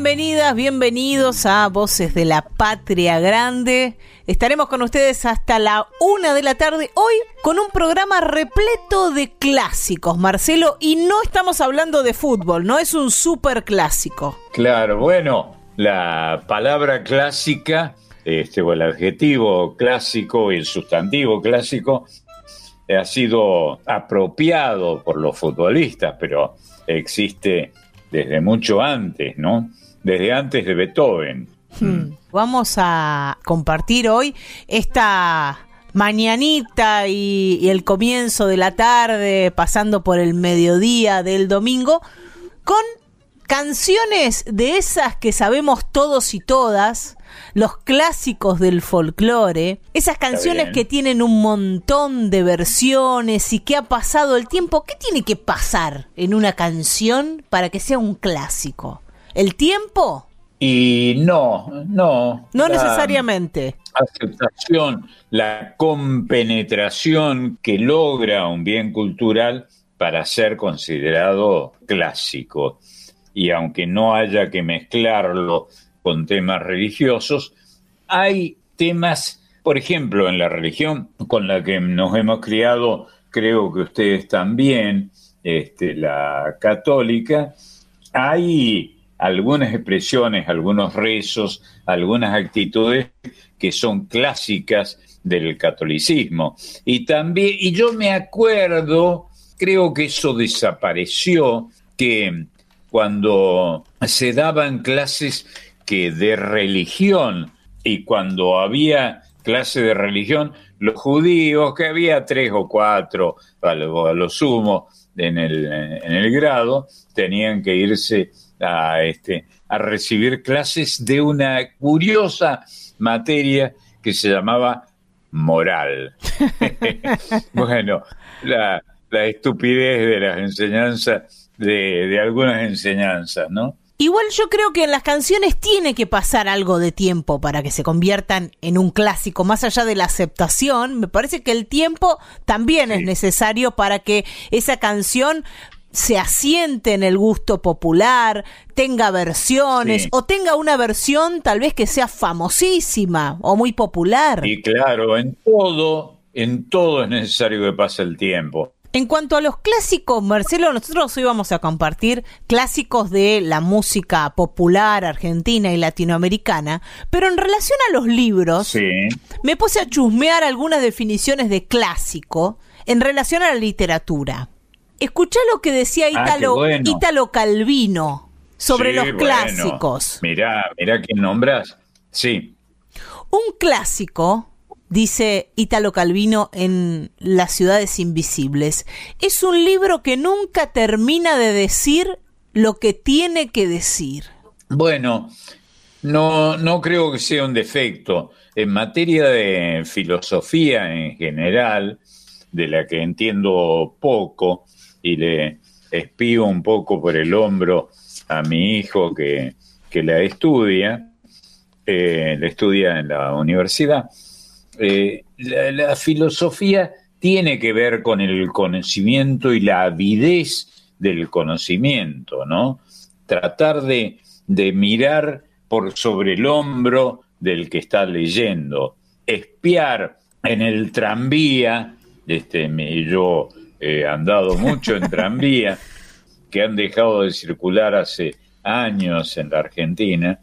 Bienvenidas, bienvenidos a Voces de la Patria Grande. Estaremos con ustedes hasta la una de la tarde hoy con un programa repleto de clásicos, Marcelo, y no estamos hablando de fútbol, no es un super clásico. Claro, bueno, la palabra clásica, este, o el adjetivo clásico y el sustantivo clásico ha sido apropiado por los futbolistas, pero existe desde mucho antes, ¿no? Desde antes de Beethoven. Hmm. Vamos a compartir hoy esta mañanita y, y, el comienzo de la tarde, pasando por el mediodía del domingo, con canciones de esas que sabemos todos y todas, los clásicos del folclore, esas canciones que tienen un montón de versiones y que ha pasado el tiempo. ¿Qué tiene que pasar en una canción para que sea un clásico? ¿El tiempo? Y no, no. No necesariamente. Aceptación, la compenetración que logra un bien cultural para ser considerado clásico. Y aunque no haya que mezclarlo con temas religiosos, hay temas, por ejemplo, en la religión con la que nos hemos criado, creo que ustedes también, este, la católica, hay algunas expresiones, algunos rezos, algunas actitudes que son clásicas del catolicismo. Y también, y yo me acuerdo, creo que eso desapareció, que cuando se daban clases que de religión, y cuando había clase de religión, los judíos, que había tres o cuatro a lo, a lo sumo en el, en el grado, tenían que irse a, este, a recibir clases de una curiosa materia que se llamaba moral. bueno, la, la, estupidez de las enseñanzas, de, de algunas enseñanzas, ¿no? Igual yo creo que en las canciones tiene que pasar algo de tiempo para que se conviertan en un clásico, más allá de la aceptación, me parece que el tiempo también sí. es necesario para que esa canción se asiente en el gusto popular, tenga versiones sí. o tenga una versión tal vez que sea famosísima o muy popular. Y claro, en todo, en todo es necesario que pase el tiempo. En cuanto a los clásicos, Marcelo, nosotros hoy vamos a compartir clásicos de la música popular argentina y latinoamericana, pero en relación a los libros, sí. me puse a chusmear algunas definiciones de clásico en relación a la literatura. Escuchá lo que decía Ítalo, ah, bueno. Ítalo Calvino sobre sí, los bueno. clásicos. Mirá, mirá quién nombras. Sí. Un clásico dice Ítalo Calvino en Las ciudades invisibles. Es un libro que nunca termina de decir lo que tiene que decir. Bueno, no, no creo que sea un defecto. En materia de filosofía en general, de la que entiendo poco y le espío un poco por el hombro a mi hijo que, que la estudia, eh, la estudia en la universidad, eh, la, filosofía tiene que ver con el conocimiento y la avidez del conocimiento, ¿no? Tratar de, de mirar por sobre el hombro del que está leyendo, espiar en el tranvía, este, yo he andado mucho en tranvía, que han dejado de circular hace años en la Argentina,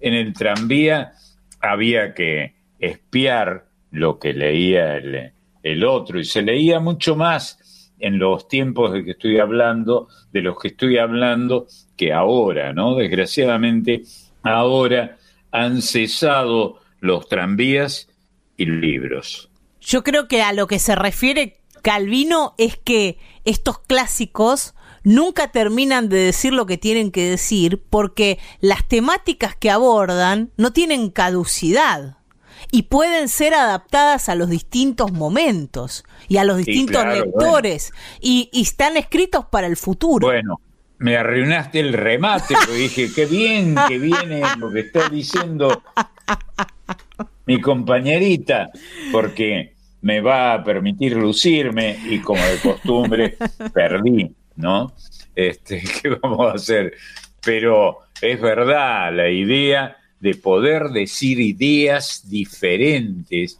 en el tranvía había que espiar lo que leía el, el otro y se leía mucho más en los tiempos de que estoy hablando, de los que estoy hablando, que ahora, ¿no? Desgraciadamente, ahora han cesado los tranvías y libros. Yo creo que a lo que se refiere Calvino es que estos clásicos nunca terminan de decir lo que tienen que decir porque las temáticas que abordan no tienen caducidad y pueden ser adaptadas a los distintos momentos y a los distintos lectores y, y, están escritos para el futuro. Bueno, me arruinaste el remate, porque dije, qué bien que viene lo que está diciendo mi compañerita, porque me va a permitir lucirme y como de costumbre perdí, ¿no? Este, ¿Qué vamos a hacer? Pero es verdad, la idea de poder decir ideas diferentes,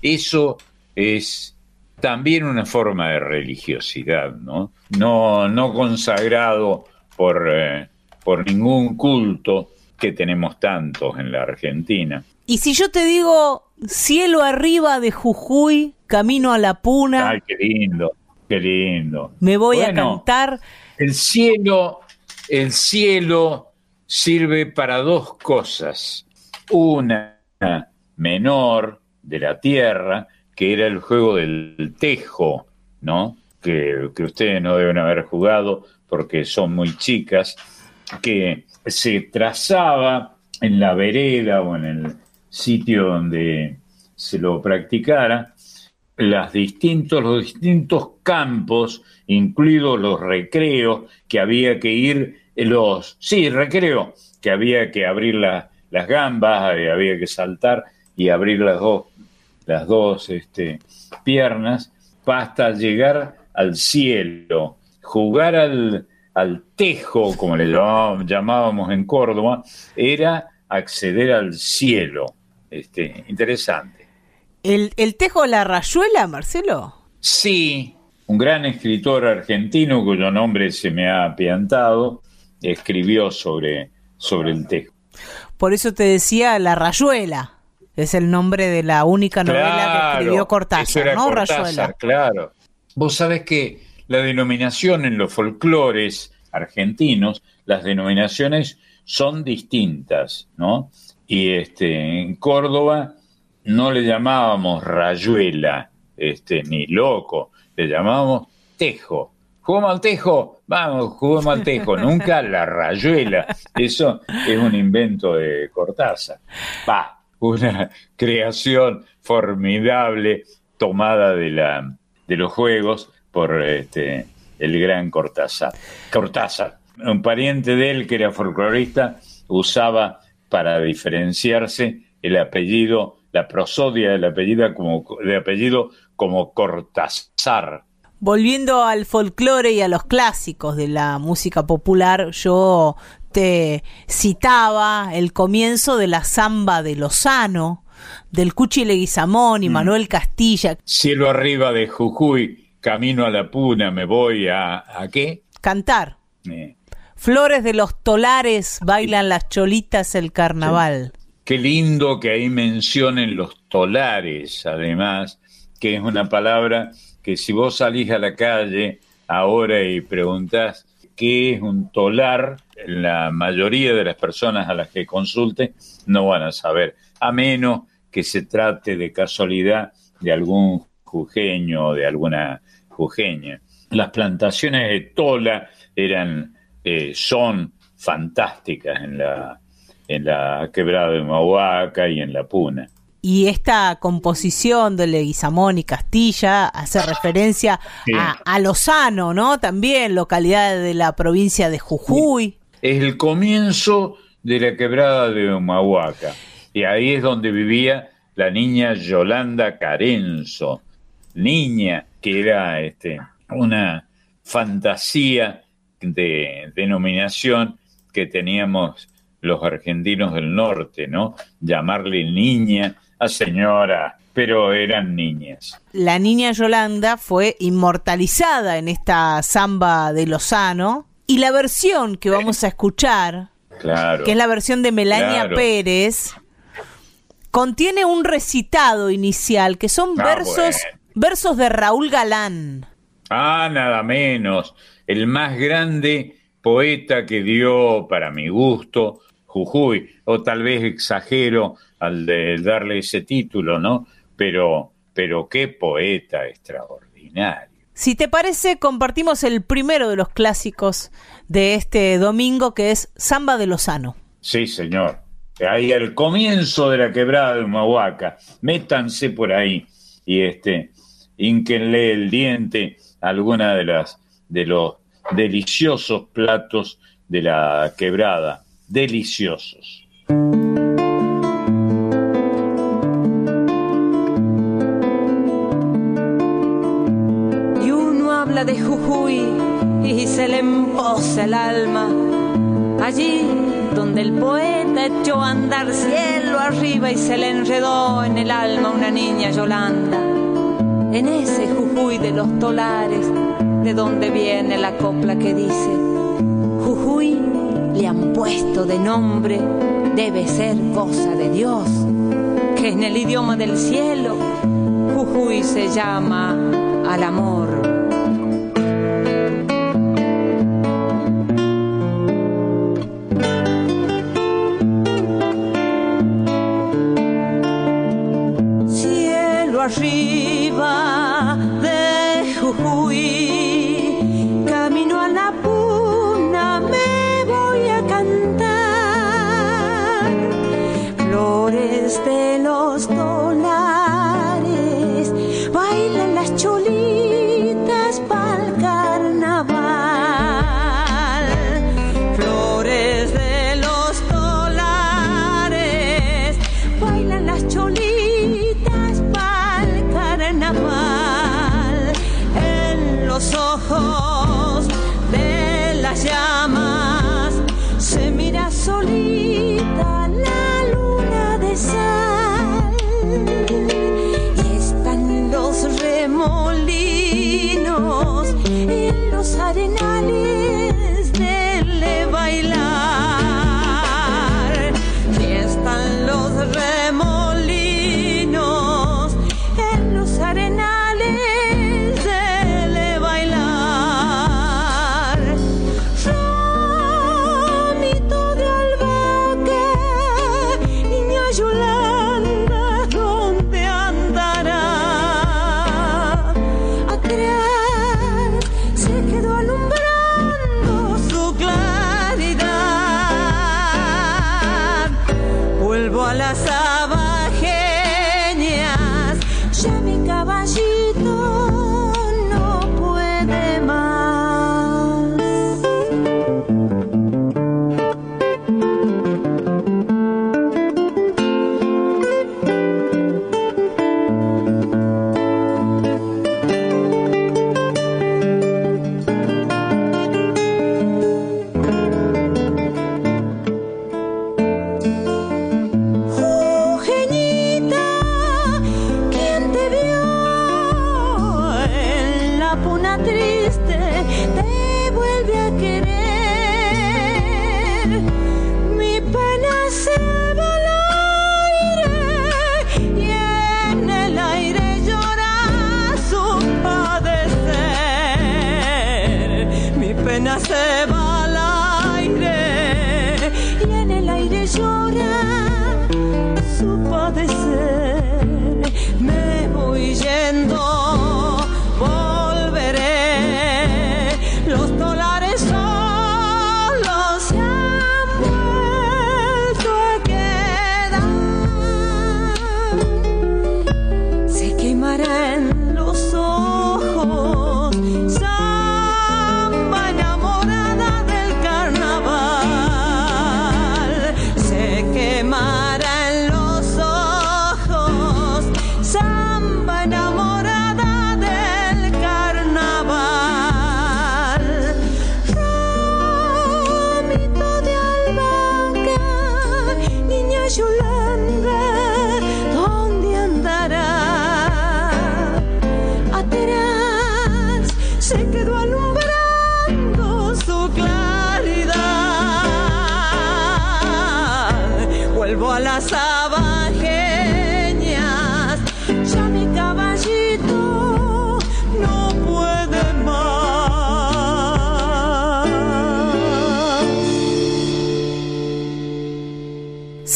eso es también una forma de religiosidad, ¿no? No, no consagrado por, eh, por ningún culto que tenemos tantos en la Argentina. Y si yo te digo cielo arriba de Jujuy, camino a la Puna. Ay, qué lindo, qué lindo. Me voy a cantar. El cielo, el cielo sirve para dos cosas. Una menor de la tierra, que era el juego del tejo, ¿no? Que, que ustedes no deben haber jugado porque son muy chicas, que se trazaba en la vereda o en el sitio donde se lo practicara, las distintos, los distintos campos, incluidos los recreos, que había que ir, los, sí, recreo, que había que abrir las gambas, eh, había que saltar y abrir las dos, las dos este, piernas, hasta llegar al cielo, jugar al, al tejo, como le llamábamos en Córdoba, era acceder al cielo. Este, interesante. ¿El, ¿El Tejo La Rayuela, Marcelo? Sí, un gran escritor argentino cuyo nombre se me ha apiantado, escribió sobre, sobre el Tejo. Por eso te decía La Rayuela. Es el nombre de la única novela que escribió Cortázar, ¿no? Rayuela. Claro. Vos sabés que la denominación en los folclores argentinos, las denominaciones son distintas, ¿no? Y este, en Córdoba no le llamábamos rayuela, este, ni loco, le llamábamos tejo. ¿Jugamos al tejo? Vamos, jugamos al tejo, nunca la rayuela. Eso es un invento de Cortázar. Va, una creación formidable tomada de, la, de los juegos por este, el gran Cortázar. Cortázar, un pariente de él que era folclorista, usaba para diferenciarse el apellido, la prosodia del apellido como, de apellido como Cortázar. Volviendo al folclore y a los clásicos de la música popular, yo te citaba el comienzo de la samba de Lozano, del Cuchi Leguizamón y mm. Manuel Castilla. Cielo arriba de Jujuy, camino a la puna, me voy a... ¿A qué? Cantar. Flores de los tolares bailan las cholitas el carnaval. Qué lindo que ahí mencionen los tolares, además, que es una palabra que si vos salís a la calle ahora y preguntás qué es un tolar, la mayoría de las personas a las que consulte no van a saber, a menos que se trate de casualidad de algún jujeño o de alguna jujeña. Las plantaciones de tola eran eh, son fantásticas en la, en la quebrada de Mahuaca y en la Puna. Y esta composición de Leguizamón y Castilla hace referencia a, Lozano, ¿no? También localidad de la provincia de Jujuy. Es el comienzo de la quebrada de Humahuaca. Y ahí es donde vivía la niña Yolanda Carenzo, niña que era este, una fantasía de denominación que teníamos los argentinos del norte, ¿no? Llamarle niña a señora, pero eran niñas. La niña Yolanda fue inmortalizada en esta samba de Lozano y la versión que vamos a escuchar, claro, que es la versión de Melania Pérez, contiene un recitado inicial que son ah, versos versos de Raúl Galán. Ah, nada menos. El más grande poeta que dio, para mi gusto, Jujuy. O tal vez exagero al de darle ese título, ¿no? Pero, pero qué poeta extraordinario. Si te parece, compartimos el primero de los clásicos de este domingo, que es Samba de Lozano. Sí, señor. Ahí al comienzo de la quebrada de Humahuaca. Métanse por ahí y este, ínquenle el diente alguna de las de los deliciosos platos de la quebrada. Deliciosos. de Jujuy y se le emposa el alma. Allí donde el poeta echó a andar cielo arriba y se le enredó en el alma una niña Yolanda. En ese Jujuy de los tolares, de donde viene la copla que dice, Jujuy le han puesto de nombre, debe ser cosa de Dios, que en el idioma del cielo, Jujuy se llama al amor.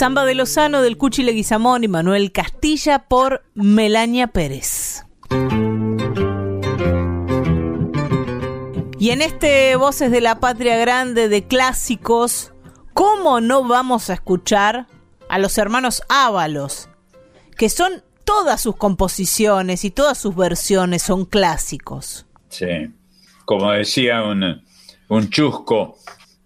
Samba de Lozano del Cuchi Leguizamón y Manuel Castilla por Melania Pérez. Y en este Voces de la Patria Grande de clásicos, ¿cómo no vamos a escuchar a los hermanos Ábalos? Que son todas sus composiciones y todas sus versiones son clásicos. Sí, como decía un, un chusco,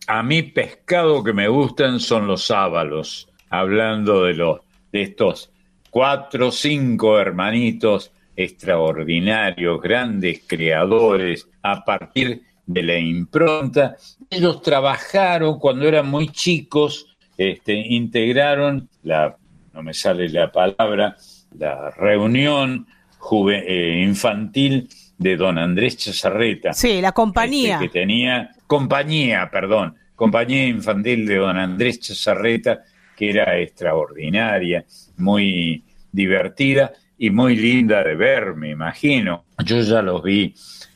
a mí pescado que me gustan son los ábalos, hablando de, los, de estos cuatro o cinco hermanitos extraordinarios, grandes creadores, a partir de la impronta. Ellos trabajaron cuando eran muy chicos, este, integraron la, no me sale la palabra, la reunión eh, infantil de don Andrés Chazarreta. Sí, la compañía. Este, que tenía, compañía, perdón, compañía infantil de don Andrés Chazarreta, que era extraordinaria, muy divertida y muy linda de ver, me imagino. Yo ya los vi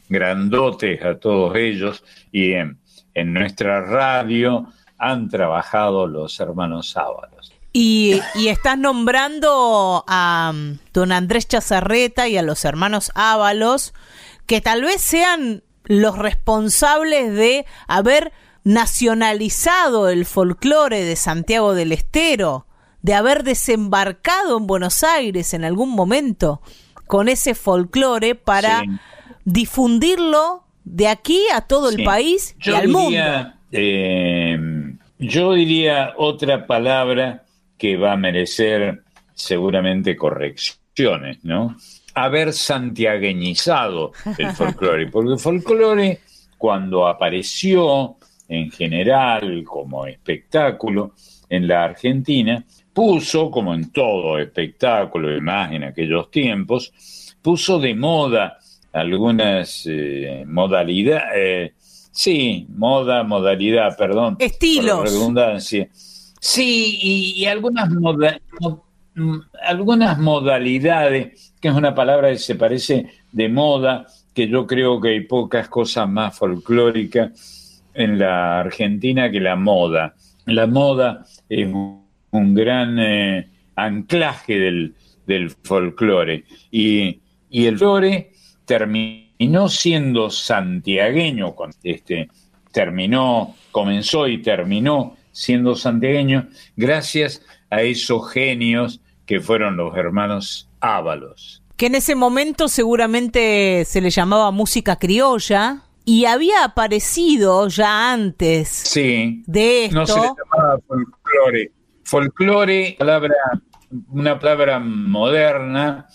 grandotes a todos ellos y en, nuestra radio han trabajado los hermanos Sábados. Y, y, estás nombrando a um, don Andrés Chazarreta y a los hermanos Ábalos, que tal vez sean los responsables de haber nacionalizado el folclore de Santiago del Estero, de haber desembarcado en Buenos Aires en algún momento con ese folclore para difundirlo de aquí a todo el país y al mundo. Eh, yo diría otra palabra que va a merecer seguramente correcciones, ¿no? Haber santiagueñizado el folclore, porque el folclore cuando apareció en general como espectáculo en la Argentina, puso, como en todo espectáculo y más en aquellos tiempos, puso de moda algunas eh, modalidades, eh, sí, moda, modalidad, perdón. Estilos. redundancia. Sí, y, algunas, mm, algunas modalidades, que es una palabra que se parece de moda, que yo creo que hay pocas cosas más folclóricas en la Argentina que la moda. La moda es un gran eh, anclaje del, del folclore y, y el folclore terminó siendo santiagueño, este, terminó, comenzó y terminó siendo santiagueño gracias a esos genios que fueron los hermanos Ábalos. Que en ese momento seguramente se le llamaba música criolla y había aparecido ya antes sí, de esto. No se le llamaba folclore. Folclore, palabra, una palabra moderna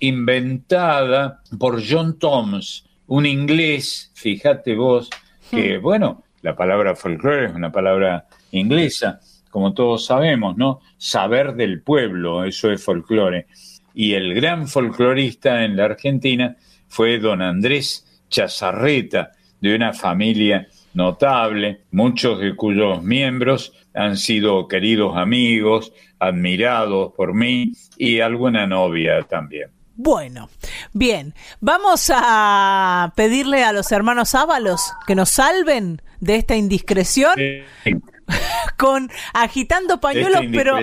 inventada por John Toms, un inglés, fíjate vos, que hmm. bueno, la palabra folclore es una palabra inglesa, como todos sabemos, ¿no? Saber del pueblo, eso es folclore. Y el gran folclorista en la Argentina fue don Andrés Chazarreta, de una familia notable, muchos de cuyos miembros han sido queridos amigos, admirados por mí y alguna novia también. Bueno, bien, vamos a pedirle a los hermanos Ábalos que nos salven de esta indiscreción con agitando pañuelos, pero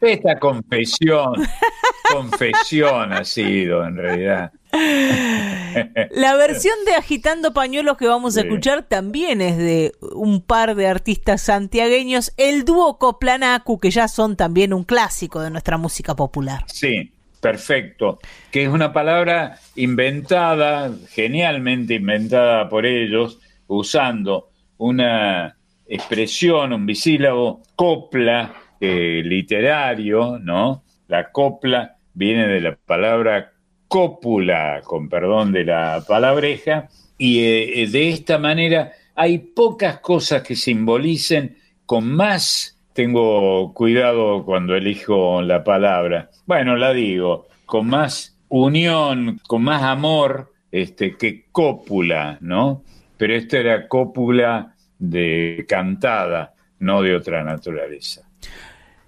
esta confesión, confesión ha sido en realidad. La versión de Agitando Pañuelos que vamos a escuchar también es de un par de artistas santiagueños, el dúo Coplanacu, que ya son también un clásico de nuestra música popular. Sí, perfecto, que es una palabra inventada, genialmente inventada por ellos, usando una expresión, un bisílabo, copla, eh, literario, ¿no? La copla viene de la palabra cópula, con perdón de la palabreja, y eh, de esta manera hay pocas cosas que simbolicen con más tengo cuidado cuando elijo la palabra. Bueno, la digo, con más unión, con más amor este, que cópula, ¿no? Pero esta era cópula de cantada, no de otra naturaleza.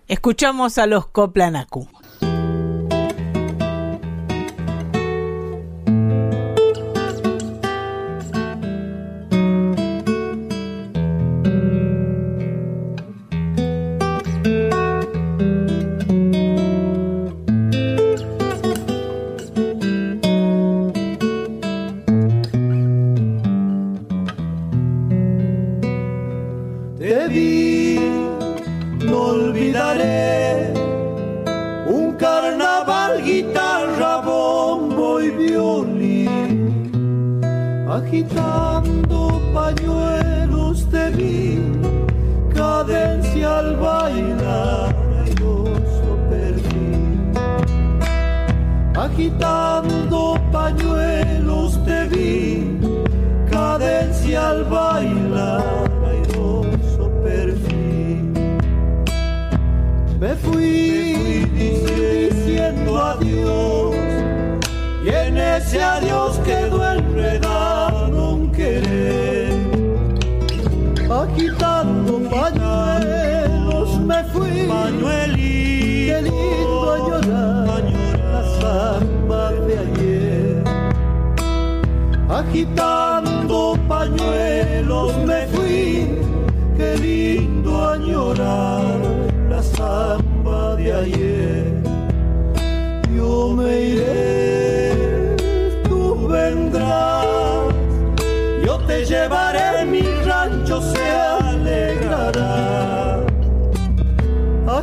Escuchamos a los Coplanacu.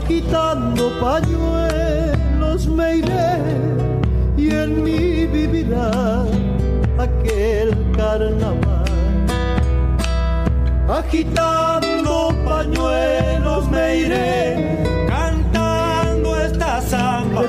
Agitando pañuelos me iré y en mí vivirá aquel carnaval. Agitando pañuelos me iré, cantando esta samba.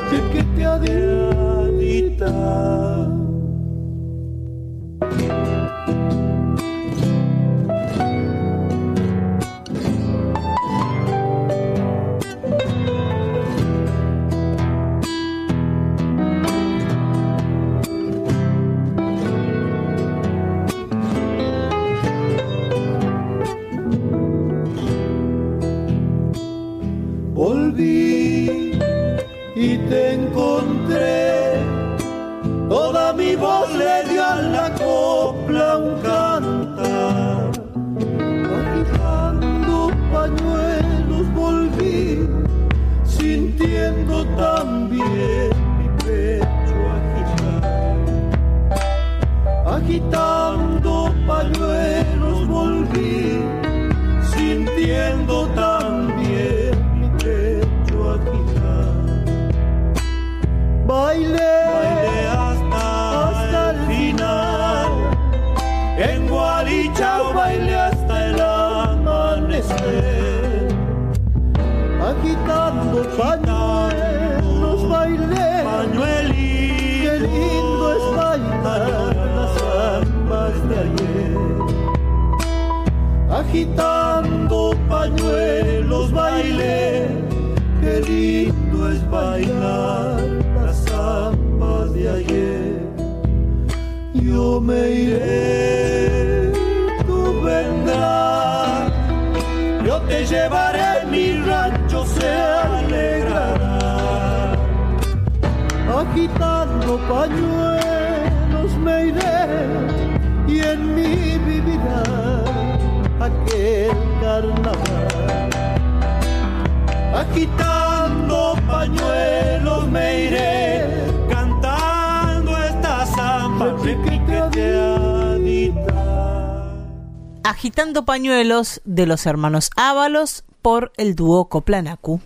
Agitando pañuelos bailé, qué lindo es bailar las zambas de ayer. Yo me iré, tú vendrás, yo te llevaré, mi rancho se alegrará. Agitando pañuelos carnaval. Agitando pañuelos me iré, cantando esta samba. Agitando pañuelos de los hermanos Ábalos por el dúo Coplanacu.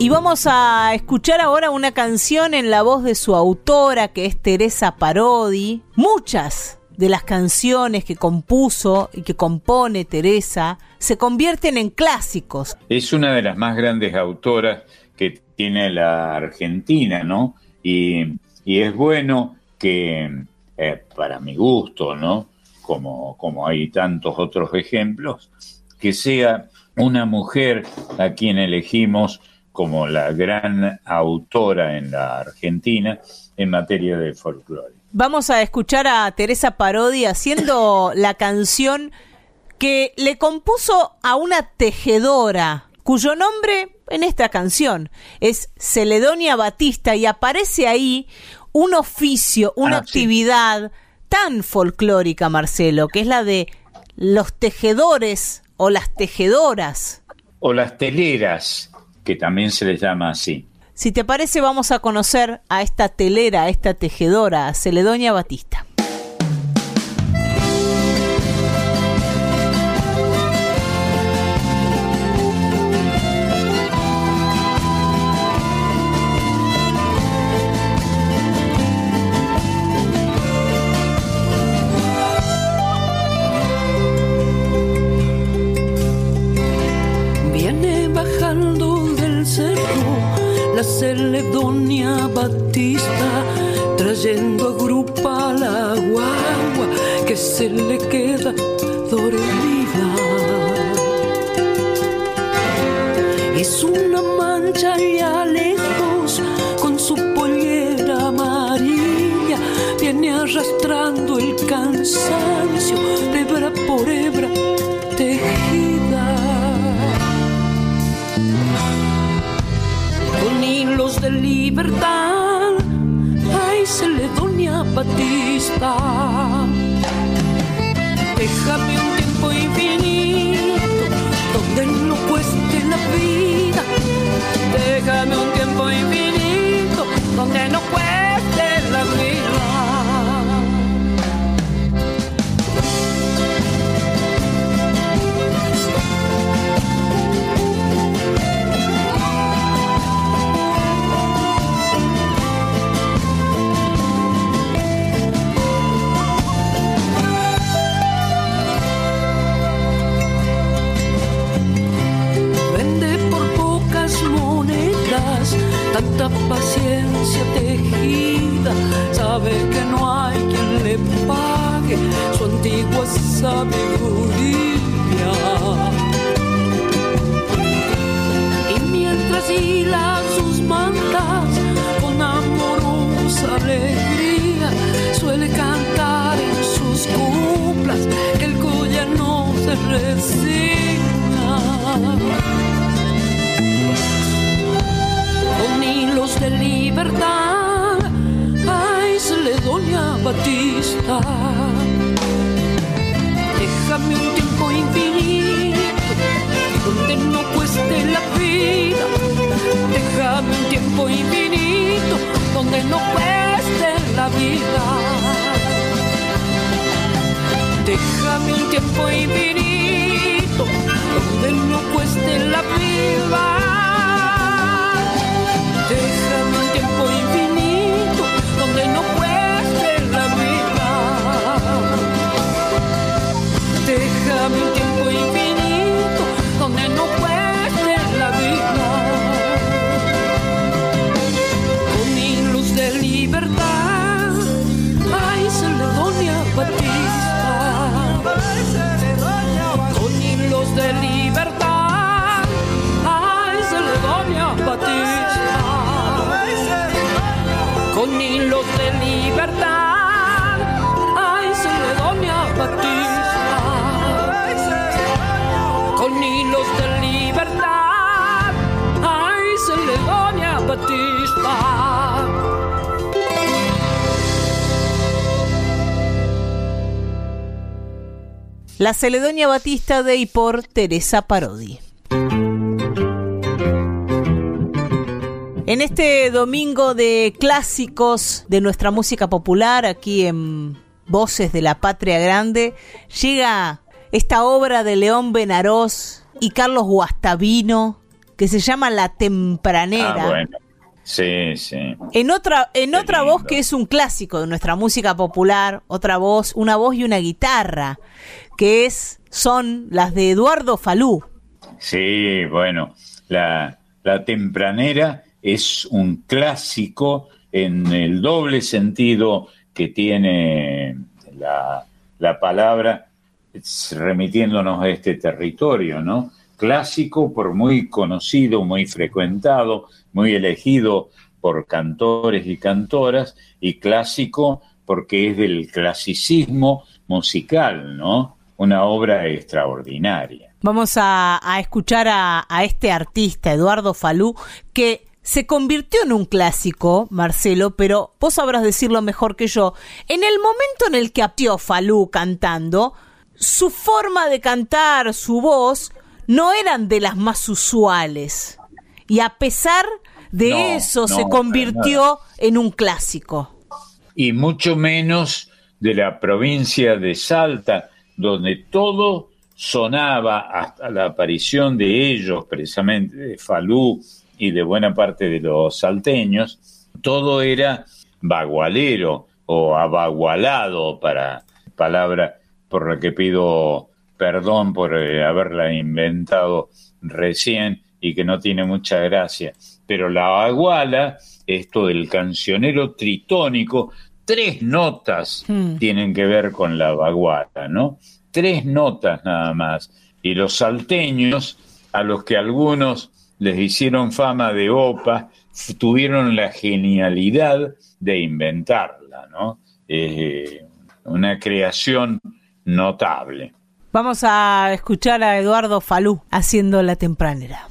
Y vamos a escuchar ahora una canción en la voz de su autora, que es Teresa Parodi. Muchas de las canciones que compuso y que compone Teresa se convierten en clásicos. Es una de las más grandes autoras que tiene la Argentina, ¿no? Y, y es bueno que, eh, para mi gusto, ¿no? Como, como hay tantos otros ejemplos, que sea una mujer a quien elegimos como la gran autora en la Argentina en materia de folclore. Vamos a escuchar a Teresa Parodi haciendo la canción que le compuso a una tejedora, cuyo nombre en esta canción es Celedonia Batista y aparece ahí un oficio, una Ah, sí. actividad tan folclórica, Marcelo, que es la de los tejedores o las tejedoras. O las teleras, que también se les llama así. Si te parece, vamos a conocer a esta telera, a esta tejedora, a Celedonia Batista. Cansancio, hebra por hebra tejida. Con hilos de libertad, ay, se le doña Batista. Déjame un tiempo infinito donde no cueste la vida. Déjame un tiempo infinito donde no cueste tanta paciencia tejida. Sabe que no hay quien le pague su antigua sabiduría. Y mientras hila sus mantas con amorosa alegría, suele cantar en sus cuplas que el cuya no se resigna. Libertad, ay, se doña Batista. Déjame un tiempo infinito donde no cueste la vida. Déjame un tiempo infinito donde no cueste la vida. Déjame un tiempo infinito donde no cueste la vida. De libertad, ay, doña Batista. Con hilos de libertad, ay, doña Batista. La Celedonia Batista de y por Teresa Parodi. En este domingo de clásicos de nuestra música popular, aquí en Voces de la Patria Grande, llega esta obra de León Benarós y Carlos Guastavino que se llama La Tempranera. Ah, bueno. Sí, sí. En otra, en Qué otra voz que es un clásico de nuestra música popular, otra voz, una voz y una guitarra, que es, son las de Eduardo Falú. Sí, bueno, la, la tempranera es un clásico en el doble sentido que tiene la, la palabra, remitiéndonos a este territorio, ¿no? Clásico por muy conocido, muy frecuentado, muy elegido por cantores y cantoras, y clásico porque es del clasicismo musical, ¿no? Una obra extraordinaria. Vamos a, a escuchar a, a este artista, Eduardo Falú, que se convirtió en un clásico, Marcelo, pero vos sabrás decirlo mejor que yo. En el momento en el que aptió Falú cantando, su forma de cantar, su voz, no eran de las más usuales. Y a pesar de No, eso, no, se convirtió en un clásico. y mucho menos de la provincia de Salta, donde todo sonaba hasta la aparición de ellos, precisamente de Falú y de buena parte de los salteños, todo era bagualero o abagualado, para palabra por la que pido perdón por eh, haberla inventado recién y que no tiene mucha gracia. Pero la baguala esto del cancionero tritónico, tres notas Hmm. tienen que ver con la vaguada, ¿no? Tres notas nada más. Y los salteños, a los que algunos les hicieron fama de opa, tuvieron la genialidad de inventarla, ¿no? Eh, una creación notable. Vamos a escuchar a Eduardo Falú haciendo la tempranera.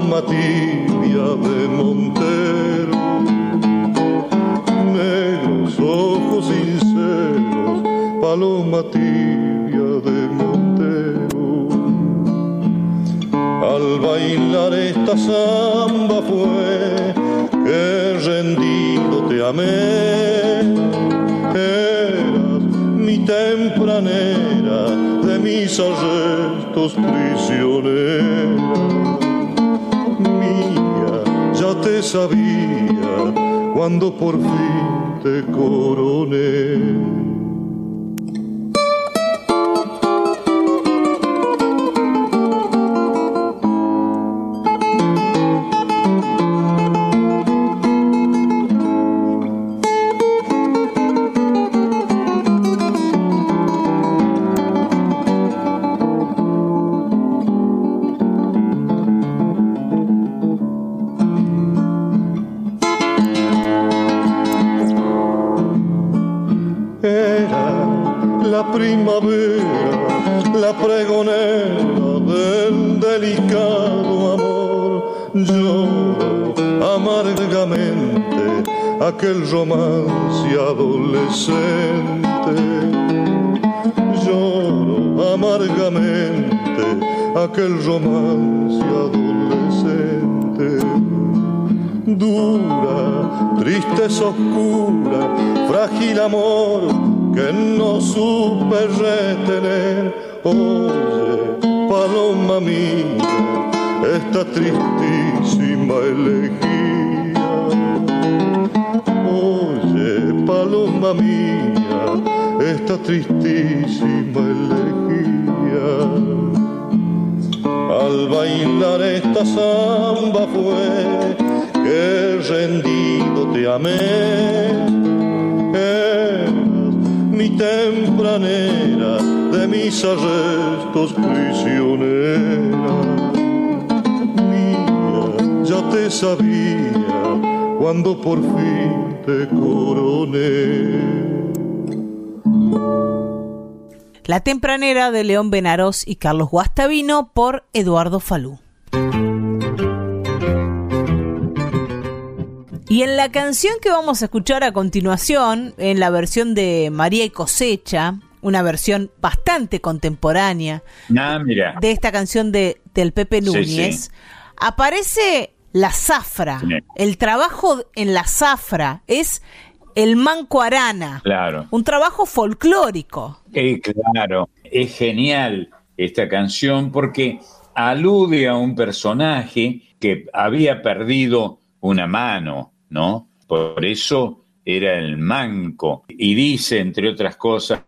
Paloma tibia de Montero, negros ojos sinceros, paloma tibia de Montero. Al bailar esta samba fue que rendido te amé. Eras mi tempranera, de mis arrestos prisionera. Sabía cuando por fin te coroné. De León Benarós y Carlos Guastavino por Eduardo Falú. Y en la canción que vamos a escuchar a continuación, en la versión de María y Cosecha, una versión bastante contemporánea Ah, mira. de esta canción de, del Pepe Sí, Núñez, sí. aparece la zafra. Sí. El trabajo en la zafra es el manco arana, Claro. un trabajo folclórico. Eh, claro, es genial esta canción porque alude a un personaje que había perdido una mano, ¿no? Por eso era el manco. Y dice, entre otras cosas,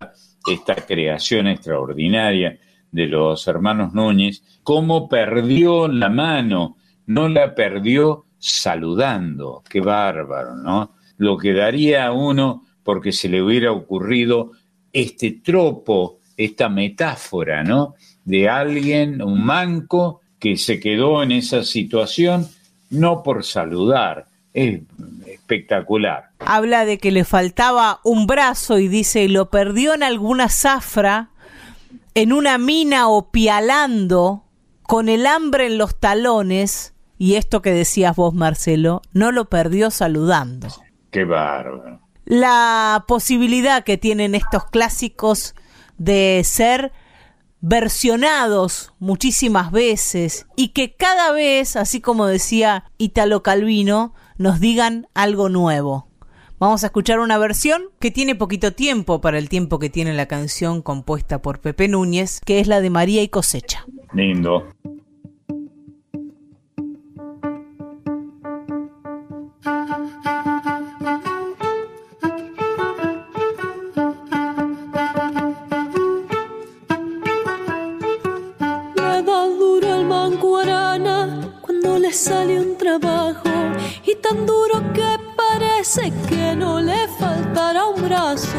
esta creación extraordinaria de los hermanos Núñez, cómo perdió la mano, no la perdió saludando, qué bárbaro, ¿no? Lo que daría a uno porque se le hubiera ocurrido este tropo esta metáfora, ¿no? De alguien, un manco, que se quedó en esa situación no por saludar. Es espectacular. Habla de que le faltaba un brazo y dice, lo perdió en alguna zafra, en una mina o pialando, con el hambre en los talones, y esto que decías vos, Marcelo, no lo perdió saludando. Qué bárbaro. La posibilidad que tienen estos clásicos de ser versionados muchísimas veces y que cada vez, así como decía Italo Calvino, nos digan algo nuevo. Vamos a escuchar una versión que tiene poquito tiempo para el tiempo que tiene la canción compuesta por Pepe Núñez, que es la de María y Cosecha. Lindo. Sale un trabajo y tan duro que parece que no le faltará un brazo.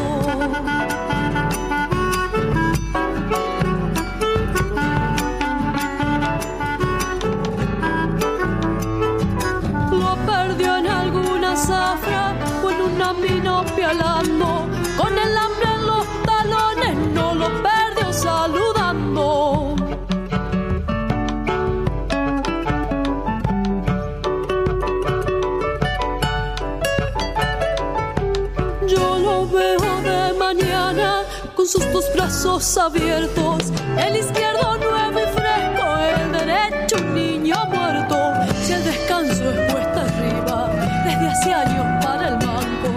Sus dos brazos abiertos, el izquierdo nuevo y fresco, el derecho un niño muerto. Si el descanso es puesta arriba, desde hace años para el banco,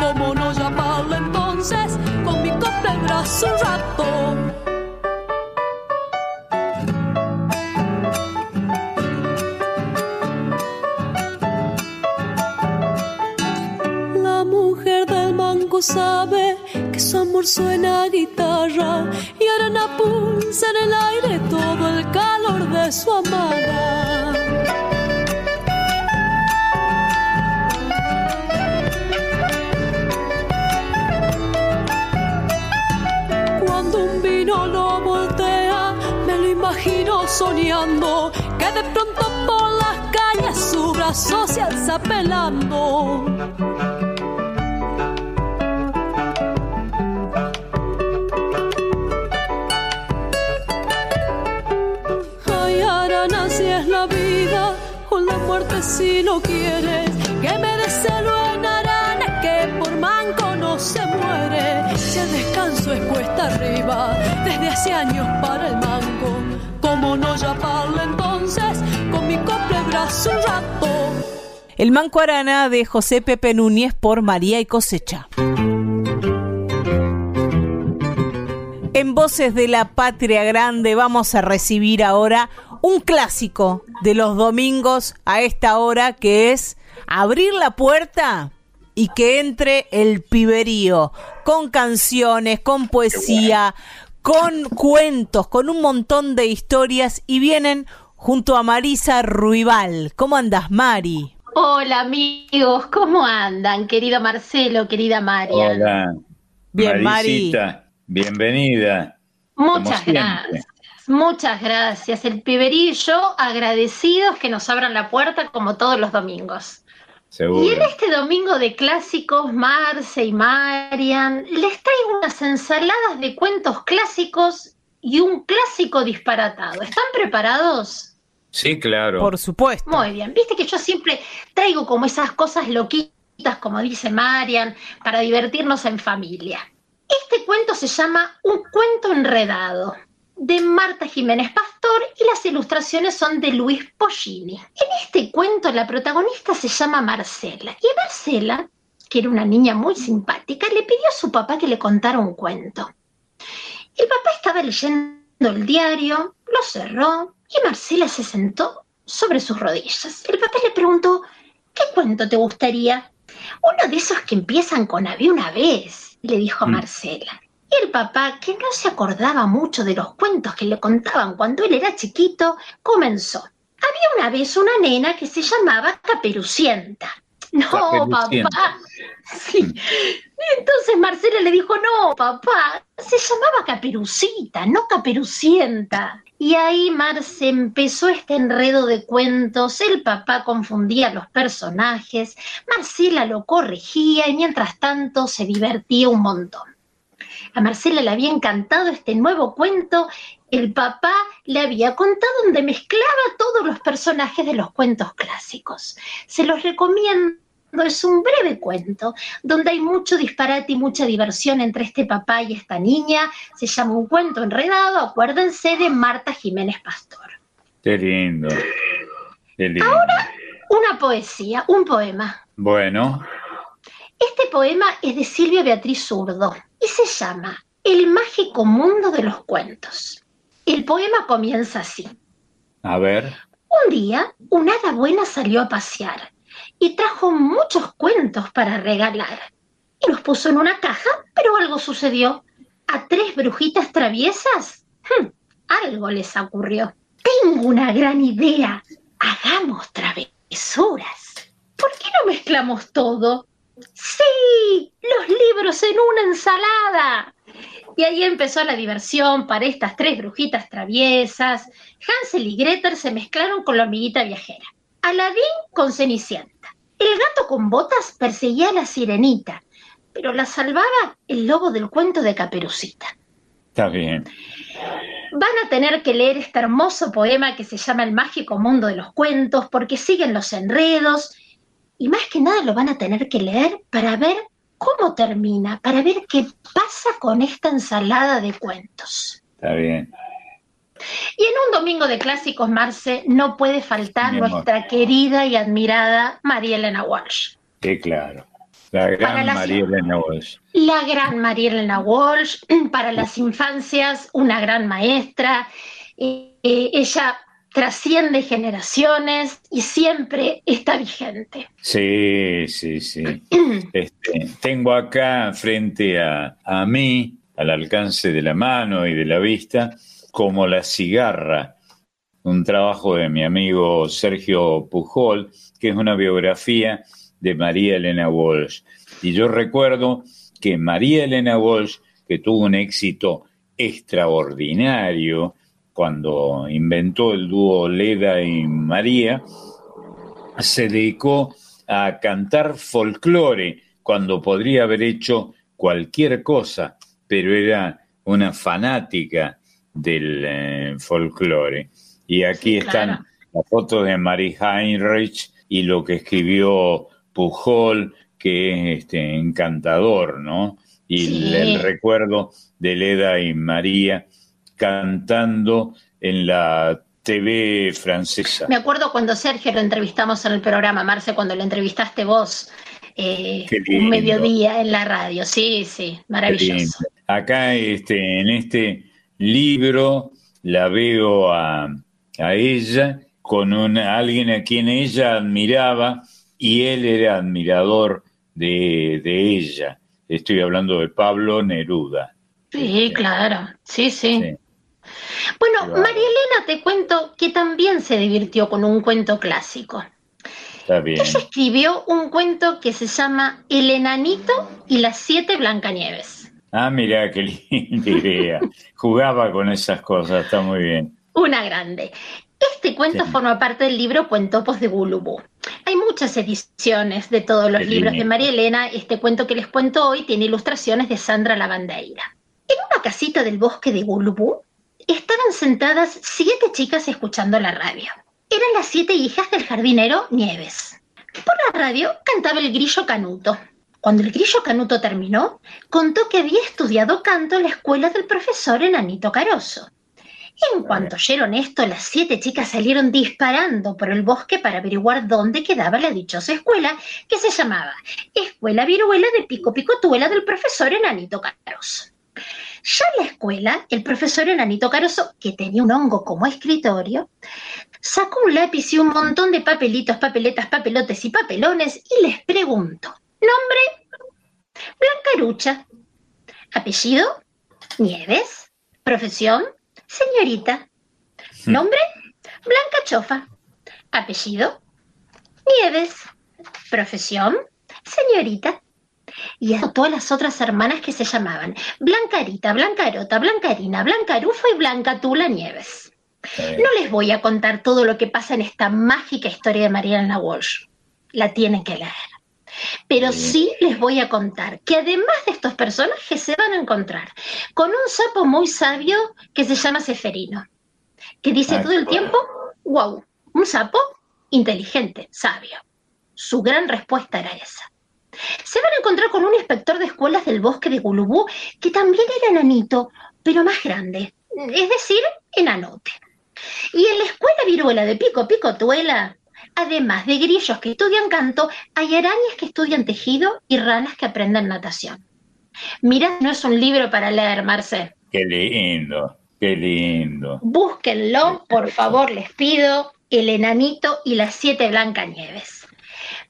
¿cómo no llamarlo entonces con mi copla el brazo un rato? sabe suena guitarra y harán pulsa en el aire todo el calor de su amada. Cuando un vino lo voltea, me lo imagino soñando que de pronto por las calles su brazo se alza pelando. Muerte si no quieres. Que me deselo en arana, que por manco no se muere. Si el descanso es cuesta arriba, desde hace años para el mango. Como no ya parlo entonces, con mi cople brazo un rato. El Manco Arana de José Pepe Núñez por María y Cosecha. En Voces de la Patria Grande vamos a recibir ahora un clásico de los domingos a esta hora que es abrir la puerta y que entre el piberío con canciones, con poesía, con cuentos, con un montón de historias y vienen junto a Marisa Ruibal. ¿Cómo andas, Mari? Hola amigos, ¿cómo andan? Querido Marcelo, querida María. Hola. Bien, Marisita, Bienvenida. Muchas gracias. Muchas gracias. El piberillo, agradecidos que nos abran la puerta como todos los domingos. Y en este domingo de clásicos, Marce y Marian, les traigo unas ensaladas de cuentos clásicos y un clásico disparatado. ¿Están preparados? Sí, claro. Por supuesto. Muy bien. Viste que yo siempre traigo como esas cosas loquitas, como dice Marian, para divertirnos en familia. Este cuento se llama Un cuento enredado de Marta Jiménez Pastor y las ilustraciones son de Luis Pollini. En este cuento la protagonista se llama Marcela y Marcela, que era una niña muy simpática, le pidió a su papá que le contara un cuento. El papá estaba leyendo el diario, lo cerró y Marcela se sentó sobre sus rodillas. El papá le preguntó, ¿qué cuento te gustaría? Uno de esos que empiezan con había una vez, le dijo mm. Marcela. Y el papá, que no se acordaba mucho de los cuentos que le contaban cuando él era chiquito, comenzó. Había una vez una nena que se llamaba Caperucienta. No, Caperucienta. papá. Sí. Y entonces Marcela le dijo, no, papá, se llamaba Caperucita, no Caperucienta. Y ahí Marce empezó este enredo de cuentos, el papá confundía los personajes, Marcela lo corregía y mientras tanto se divertía un montón. A Marcela le había encantado este nuevo cuento. El papá le había contado donde mezclaba todos los personajes de los cuentos clásicos. Se los recomiendo. Es un breve cuento donde hay mucho disparate y mucha diversión entre este papá y esta niña. Se llama Un cuento enredado, acuérdense de Marta Jiménez Pastor. Qué lindo. Qué lindo. Una poesía, un poema. Bueno, Este poema es de Silvia Beatriz Zurdo y se llama El mágico mundo de los cuentos. El poema comienza así. a ver. Un día, una hada buena salió a pasear y trajo muchos cuentos para regalar. Y los puso en una caja, pero algo sucedió. A tres brujitas traviesas, hm, algo les ocurrió. Tengo una gran idea. Hagamos travesuras. ¿Por qué no mezclamos todo? Sí, los libros en una ensalada. Y ahí empezó la diversión para estas tres brujitas traviesas. Hansel y Gretel se mezclaron con la hormiguita viajera. Aladín con Cenicienta. El gato con botas perseguía a la sirenita, pero la salvaba el lobo del cuento de Caperucita. Está bien. Van a tener que leer este hermoso poema que se llama El mágico mundo de los cuentos porque siguen los enredos y más que nada lo van a tener que leer para ver cómo termina, para ver qué pasa con esta ensalada de cuentos. Está bien. Y en un domingo de clásicos, Marce, no puede faltar nuestra querida y admirada María Elena Walsh. Qué claro. La gran las- María Elena Walsh. La gran María Elena Walsh, para las infancias, una gran maestra. Eh, eh, ella trasciende generaciones y siempre está vigente. Sí, sí, sí. Este, tengo acá frente a, a mí, al alcance de la mano y de la vista, como la cigarra, un trabajo de mi amigo Sergio Pujol, que es una biografía de María Elena Walsh. Y yo recuerdo que María Elena Walsh, que tuvo un éxito extraordinario cuando inventó el dúo Leda y María, se dedicó a cantar folclore cuando podría haber hecho cualquier cosa, pero era una fanática del eh, folclore. Y aquí Sí, están claro. las fotos de Marie Heinrich y lo que escribió Pujol, que es este, encantador, ¿no? Y Sí. el, el recuerdo de Leda y María cantando en la TV francesa. Me acuerdo cuando Sergio lo entrevistamos en el programa, Marce, cuando lo entrevistaste vos, eh, un mediodía en la radio. Sí, sí, maravilloso. Acá este, en este libro la veo a, a ella con un, alguien a quien ella admiraba y él era admirador de, de ella. Estoy hablando de Pablo Neruda. Sí, claro. Sí, sí. Sí. Bueno, Claro. María Elena, te cuento que también se divirtió con un cuento clásico. Está bien. Ella escribió un cuento que se llama El enanito y las siete Blancanieves. Ah, mira, qué linda idea. Jugaba con esas cosas, está muy bien. Una grande. Este cuento Sí. forma parte del libro Cuentopos de Gulubú. Hay muchas ediciones de todos los Qué libros de. María Elena. Este cuento que les cuento hoy tiene ilustraciones de Sandra Lavandeira. En una casita del bosque de Gulubú estaban sentadas siete chicas escuchando la radio. Eran las siete hijas del jardinero Nieves. Por la radio cantaba el grillo Canuto. Cuando el grillo Canuto terminó, contó que había estudiado canto en la escuela del profesor Enanito Caroso. En cuanto oyeron esto, las siete chicas salieron disparando por el bosque para averiguar dónde quedaba la dichosa escuela, que se llamaba Escuela Viruela de Pico Picotuela del profesor Enanito Caroso. Ya en la escuela, el profesor Enanito Caroso, que tenía un hongo como escritorio, sacó un lápiz y un montón de papelitos, papeletas, papelotes y papelones y les preguntó. Nombre, Blancarucha. Apellido, Nieves. Profesión, señorita. Nombre, Blanca Chofa. Apellido, Nieves. Profesión, señorita. Y a todas las otras hermanas que se llamaban Blancarita, Blancarota, Blancarina, Blancarufa y Blanca Tula Nieves. No les voy a contar todo lo que pasa en esta mágica historia de Mariana Walsh. La tienen que leer. Pero sí les voy a contar que además de estos personajes se van a encontrar con un sapo muy sabio que se llama Seferino, que dice Ah, todo el tiempo, wow, un sapo inteligente, sabio. Su gran respuesta era esa. Se van a encontrar con un inspector de escuelas del bosque de Gulubú que también era enanito, pero más grande, es decir, enanote. Y en la escuela viruela de Pico Pico Tuela, además de grillos que estudian canto, hay arañas que estudian tejido y ranas que aprenden natación. Mira, no es un libro para leer, Marce. Qué lindo, qué lindo. Búsquenlo, por favor, les pido, El enanito y las siete Blancanieves.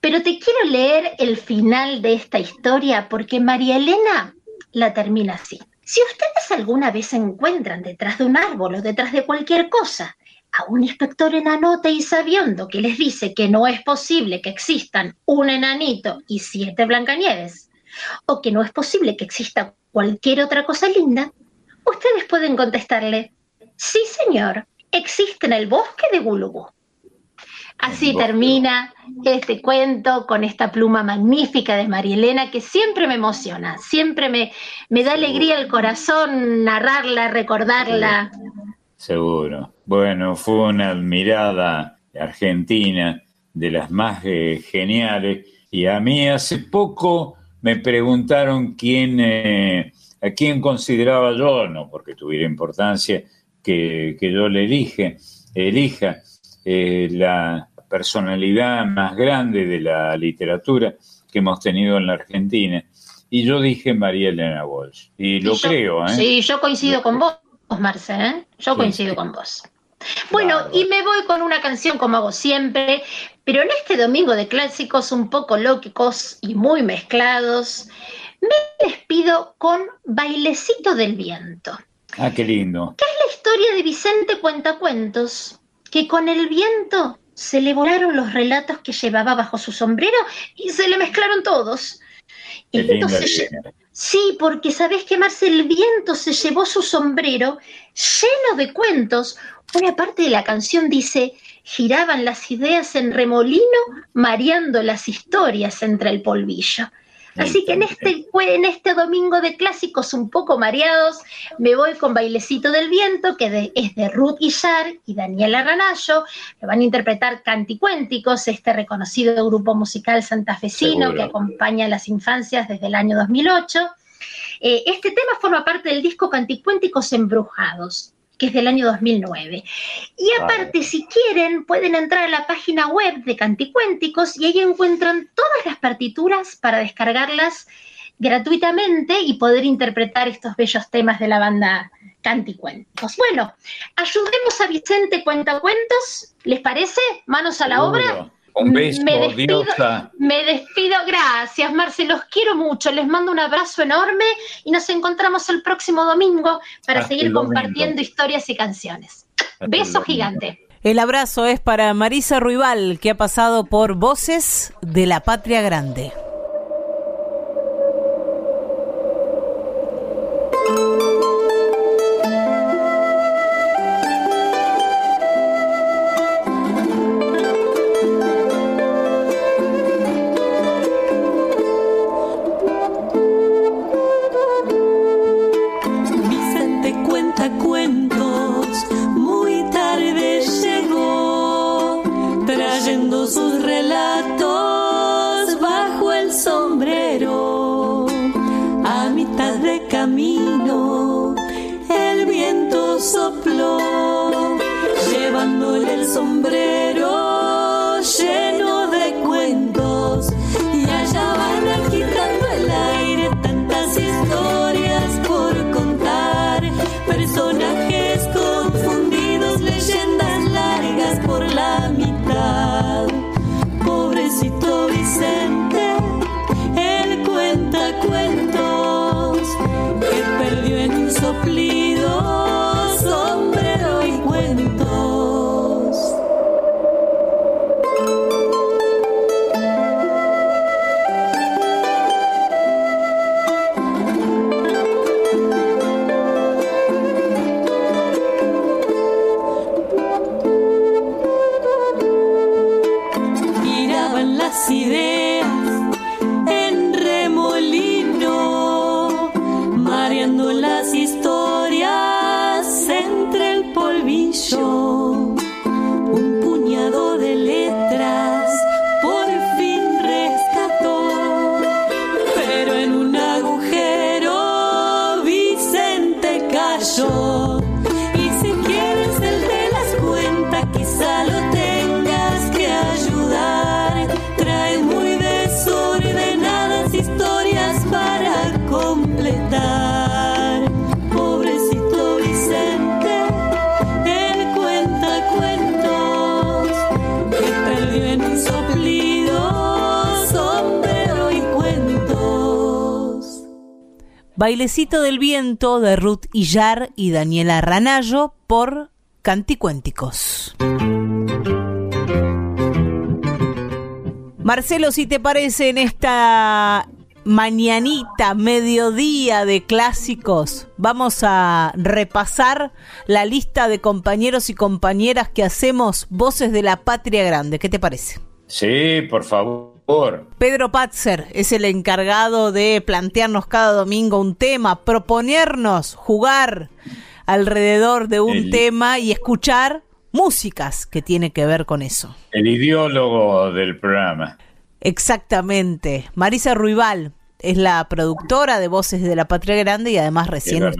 Pero te quiero leer el final de esta historia porque María Elena la termina así. Si ustedes alguna vez se encuentran detrás de un árbol o detrás de cualquier cosa a un inspector enanote y sabiondo que les dice que no es posible que existan un enanito y siete Blancanieves, o que no es posible que exista cualquier otra cosa linda, ustedes pueden contestarle, sí señor, existe en el bosque de Gulubú. Así termina este cuento con esta pluma magnífica de María Elena que siempre me emociona, siempre me, me da alegría el corazón narrarla, recordarla. Seguro. Bueno, fue una admirada argentina de las más eh, geniales. Y a mí hace poco me preguntaron quién, eh, a quién consideraba yo, no porque tuviera importancia, que, que yo le elige, elija eh, la personalidad más grande de la literatura que hemos tenido en la Argentina. Y yo dije María Elena Walsh. Y lo Y yo- creo, ¿eh? Sí, yo coincido Lo con creo. vos, Marce, ¿eh? Yo Sí, coincido sí. con vos. Bueno, y me voy con una canción como hago siempre, pero en este domingo de clásicos un poco lógicos y muy mezclados, me despido con Bailecito del Viento. Ah, qué lindo. La historia de Vicente Cuentacuentos, que con el viento se le volaron los relatos que llevaba bajo su sombrero y se le mezclaron todos. Qué El viento linda se lle- línea. Sí, porque sabés que Marce, el viento se llevó su sombrero lleno de cuentos. Una parte de la canción dice, giraban las ideas en remolino, mareando las historias entre el polvillo. Así que en este, en este domingo de clásicos un poco mareados, me voy con Bailecito del Viento, que de- es de Ruth Guillar y Daniela Ranallo. Lo van a interpretar Canticuénticos, este reconocido grupo musical santafesino Seguro. que acompaña a las infancias desde el año 2008. Eh, este tema forma parte del disco Canticuénticos Embrujados, que es del año 2009. Y aparte, si quieren, pueden entrar a la página web de Canticuénticos y ahí encuentran todas las partituras para descargarlas gratuitamente y poder interpretar estos bellos temas de la banda Canticuénticos. Bueno, ayudemos a Vicente Cuentacuentos, ¿les parece? Manos a la obra. Un beso, Me despido. diosa. Me despido, gracias Marce, los quiero mucho, les mando un abrazo enorme y nos encontramos el próximo domingo para Hasta seguir domingo. compartiendo historias y canciones. Hasta Beso gigante. El abrazo es para Marisa Ruibal, que ha pasado por Voces de la Patria Grande. Bailecito del viento de Ruth Illar y Daniela Ranallo por Canticuénticos. Marcelo, si te parece, en esta mañanita, mediodía de clásicos, vamos a repasar la lista de compañeros y compañeras que hacemos Voces de la Patria Grande. ¿Qué te parece? Sí, por favor. Pedro Patzer es el encargado de plantearnos cada domingo un tema, proponernos jugar alrededor de un El- tema y escuchar músicas que tiene que ver con eso. El ideólogo del programa. Exactamente. Marisa Ruibal es la productora de Voces de la Patria Grande y además recién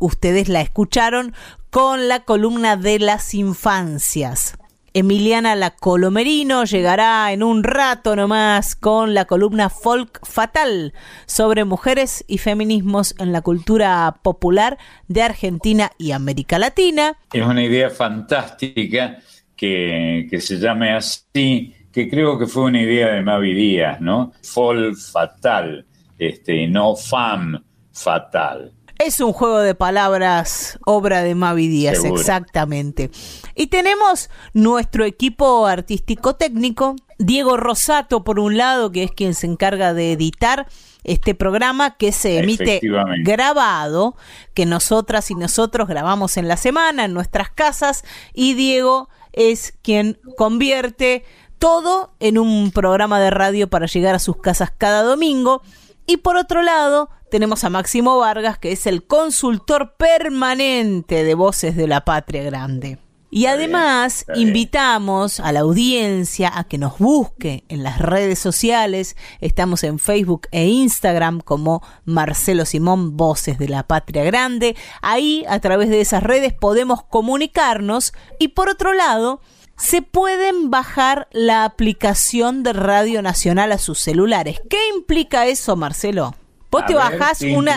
ustedes la escucharon con la columna de las infancias. Emiliana La Colomerino llegará en un rato nomás con la columna Folk Fatal sobre mujeres y feminismos en la cultura popular de Argentina y América Latina. Es una idea fantástica que, que se llame así, que creo que fue una idea de Mavi Díaz, ¿no? Fol fatal, este, no fam fatal. Es un juego de palabras, obra de Mavi Díaz, Seguro. exactamente. Y tenemos nuestro equipo artístico técnico, Diego Rosato, por un lado, que es quien se encarga de editar este programa que se emite grabado, que nosotras y nosotros grabamos en la semana en nuestras casas, y Diego es quien convierte todo en un programa de radio para llegar a sus casas cada domingo. Y por otro lado, tenemos a Máximo Vargas, que es el consultor permanente de Voces de la Patria Grande. Y Está además bien. invitamos a la audiencia a que nos busque en las redes sociales. Estamos en Facebook e Instagram como Marcelo Simón Voces de la Patria Grande. Ahí, a través de esas redes, podemos comunicarnos. Y por otro lado, se pueden bajar la aplicación de Radio Nacional a sus celulares. ¿Qué implica eso, Marcelo? Vos A te ver, bajás ¿qué una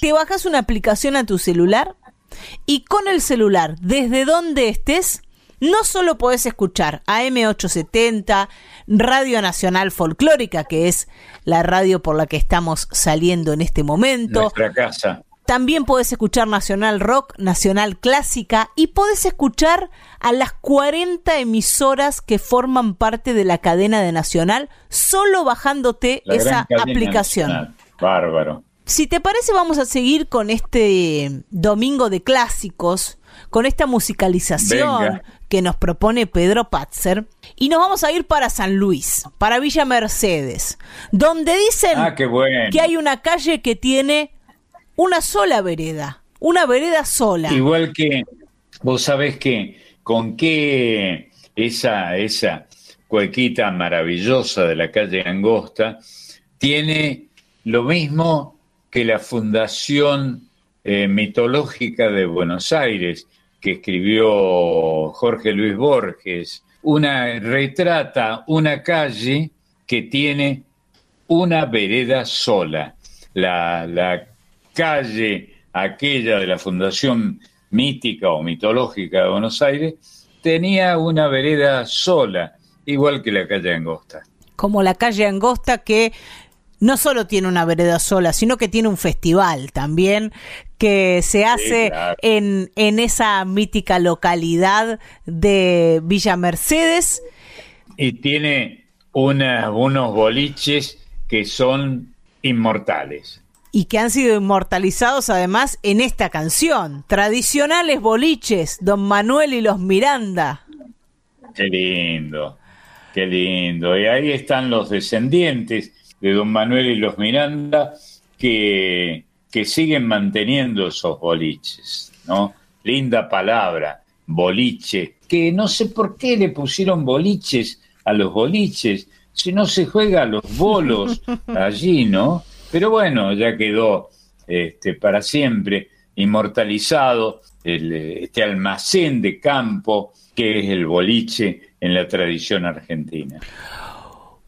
te bajas una aplicación a tu celular y con el celular, desde donde estés, no solo podés escuchar AM870, Radio Nacional Folclórica, que es la radio por la que estamos saliendo en este momento, Nuestra casa. también podés escuchar Nacional Rock, Nacional Clásica y podés escuchar a las 40 emisoras que forman parte de la cadena de Nacional solo bajándote La esa aplicación. nacional. Bárbaro. Si te parece, vamos a seguir con este domingo de clásicos, con esta musicalización Venga. que nos propone Pedro Patzer. Y nos vamos a ir para San Luis, para Villa Mercedes, donde dicen Ah, bueno. que hay una calle que tiene una sola vereda, una vereda sola. Igual que vos sabés que con qué esa, esa cuequita maravillosa de la calle Angosta tiene lo mismo que la Fundación eh, Mitológica de Buenos Aires, que escribió Jorge Luis Borges. Una retrata una calle que tiene una vereda sola. La, la calle aquella de la Fundación Mítica o Mitológica de Buenos Aires tenía una vereda sola, igual que la calle Angosta. como la calle Angosta que no solo tiene una vereda sola, sino que tiene un festival también que se hace claro. en, en esa mítica localidad de Villa Mercedes. Y tiene una- unos boliches que son inmortales. Y que han sido inmortalizados además en esta canción. Tradicionales boliches, Don Manuel y los Miranda. Qué lindo. Qué lindo. Y ahí están los descendientes de don Manuel y los Miranda que, que siguen manteniendo esos boliches, ¿no? Linda palabra, boliche, que no sé por qué le pusieron boliches a los boliches, si no se juega a los bolos allí, ¿no? Pero bueno, ya quedó este, para siempre inmortalizado el, este almacén de campo que es el boliche en la tradición argentina.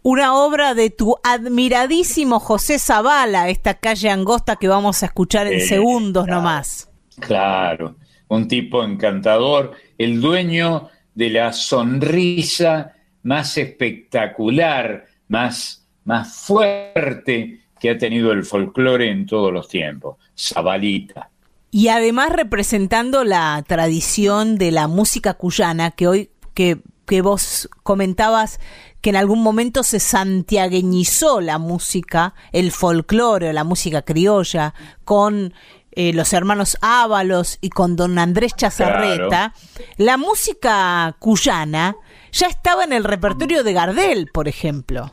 Una obra de tu admiradísimo José Zavala, esta calle angosta que vamos a escuchar en Eh, segundos claro. nomás. Claro, un tipo encantador, el dueño de la sonrisa más espectacular, más, más fuerte que ha tenido el folclore en todos los tiempos, Zabalita. Y además representando la tradición de la música cuyana, que hoy, que, que vos comentabas que en algún momento se santiagueñizó la música, el folclore, la música criolla, con eh, los hermanos Ábalos y con don Andrés Chazarreta. La música cuyana ya estaba en el repertorio de Gardel, por ejemplo.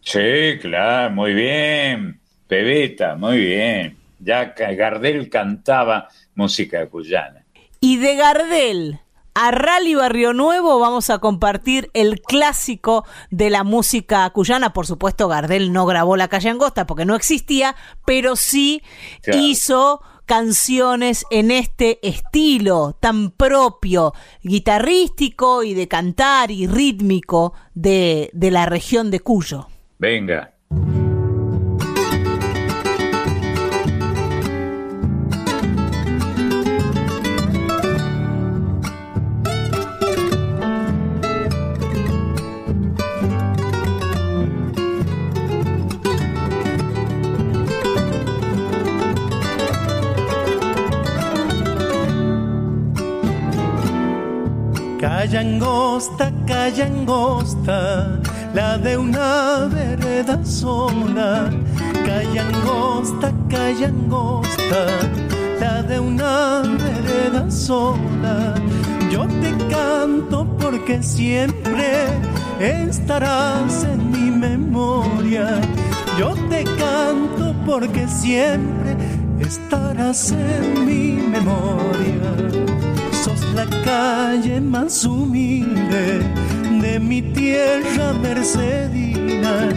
Sí, claro, muy bien, Pebeta, muy bien. Ya Gardel cantaba música cuyana. Y de Gardel a Rally Barrio Nuevo vamos a compartir el clásico de la música cuyana. Por supuesto, Gardel no grabó La Calle Angosta porque no existía, pero sí Claro. hizo canciones en este estilo tan propio, guitarrístico y de cantar y rítmico de, de la región de Cuyo. Venga. Calle angosta, calle angosta, la de una vereda sola. Calle angosta, calle angosta, la de una vereda sola. Yo te canto porque siempre estarás en mi memoria. Yo te canto porque siempre estarás en mi memoria. La calle más humilde de mi tierra mercedina,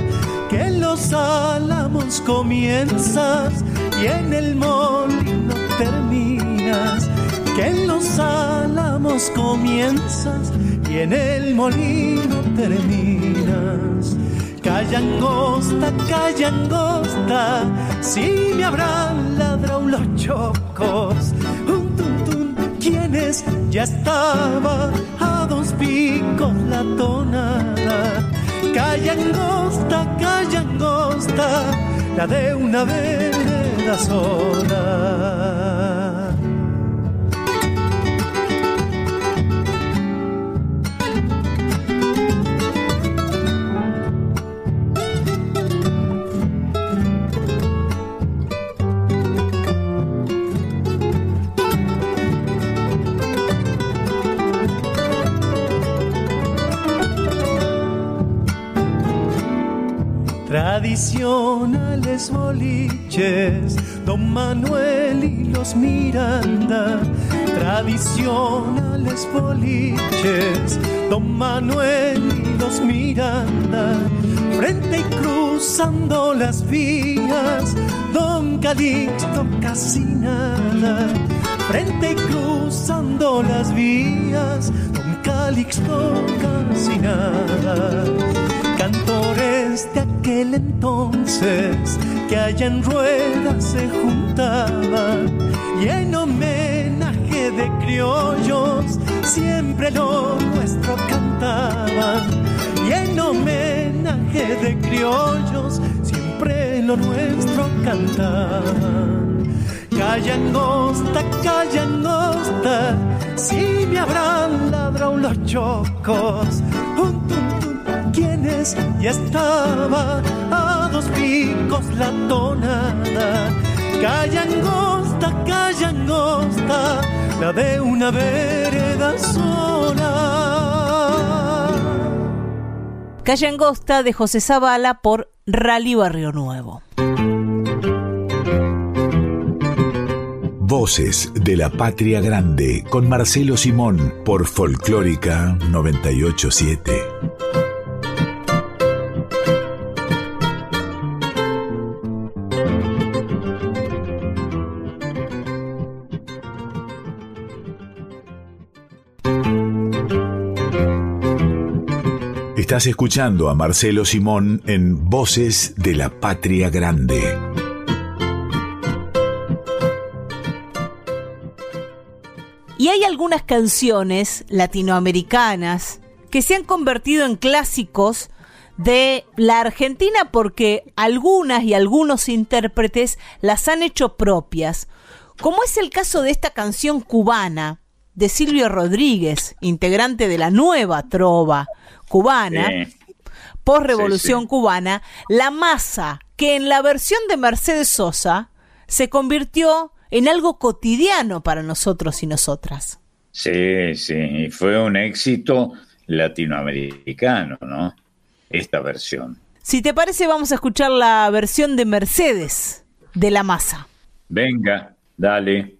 que en los álamos comienzas y en el molino terminas, que en los álamos comienzas y en el molino terminas. Calle angosta, calle angosta, si me habrán ladrado los chocos, quienes ya estaba a dos picos la tonada. Calle angosta, calle angosta, la de una vereda sola. Tradicionales boliches, Don Manuel y los Miranda. Tradicionales boliches, Don Manuel y los Miranda. Frente y cruzando las vías, Don Calixto casi nada. Frente y cruzando las vías, Don Calixto casi nada cantores de aquel entonces que allá en ruedas se juntaban. Y en homenaje de criollos siempre lo nuestro cantaban. Y en homenaje de criollos siempre lo nuestro cantaban. Calle angosta, calle angosta, si me habrán ladrado los chocos, tun, quienes ya estaba a dos picos la tonada. Calle angosta, calle angosta, la de una vereda sola. Calle Angosta de José Zavala por Rally Barrio Nuevo. Voces de la Patria Grande con Marcelo Simón por Folclórica 987. Estás escuchando a Marcelo Simón en Voces de la Patria Grande. Y hay algunas canciones latinoamericanas que se han convertido en clásicos de la Argentina porque algunas y algunos intérpretes las han hecho propias, como es el caso de esta canción cubana de Silvio Rodríguez, integrante de la nueva trova cubana, post revolución cubana, La Masa, que en la versión de Mercedes Sosa se convirtió en algo cotidiano para nosotros y nosotras. Sí, sí, fue un éxito latinoamericano, ¿no? Esta versión. Si te parece, vamos a escuchar la versión de Mercedes de La Masa. Venga, dale.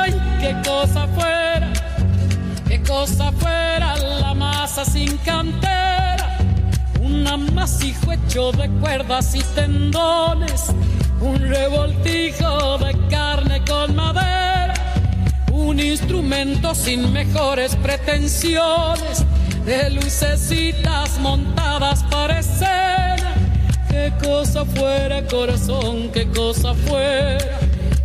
qué cosa fuera, qué cosa fuera la masa sin cantera, un amasijo hecho de cuerdas y tendones un revoltijo de carne con madera, un instrumento sin mejores pretensiones, de lucecitas montadas para escena. Qué cosa fuera corazón, qué cosa fuera,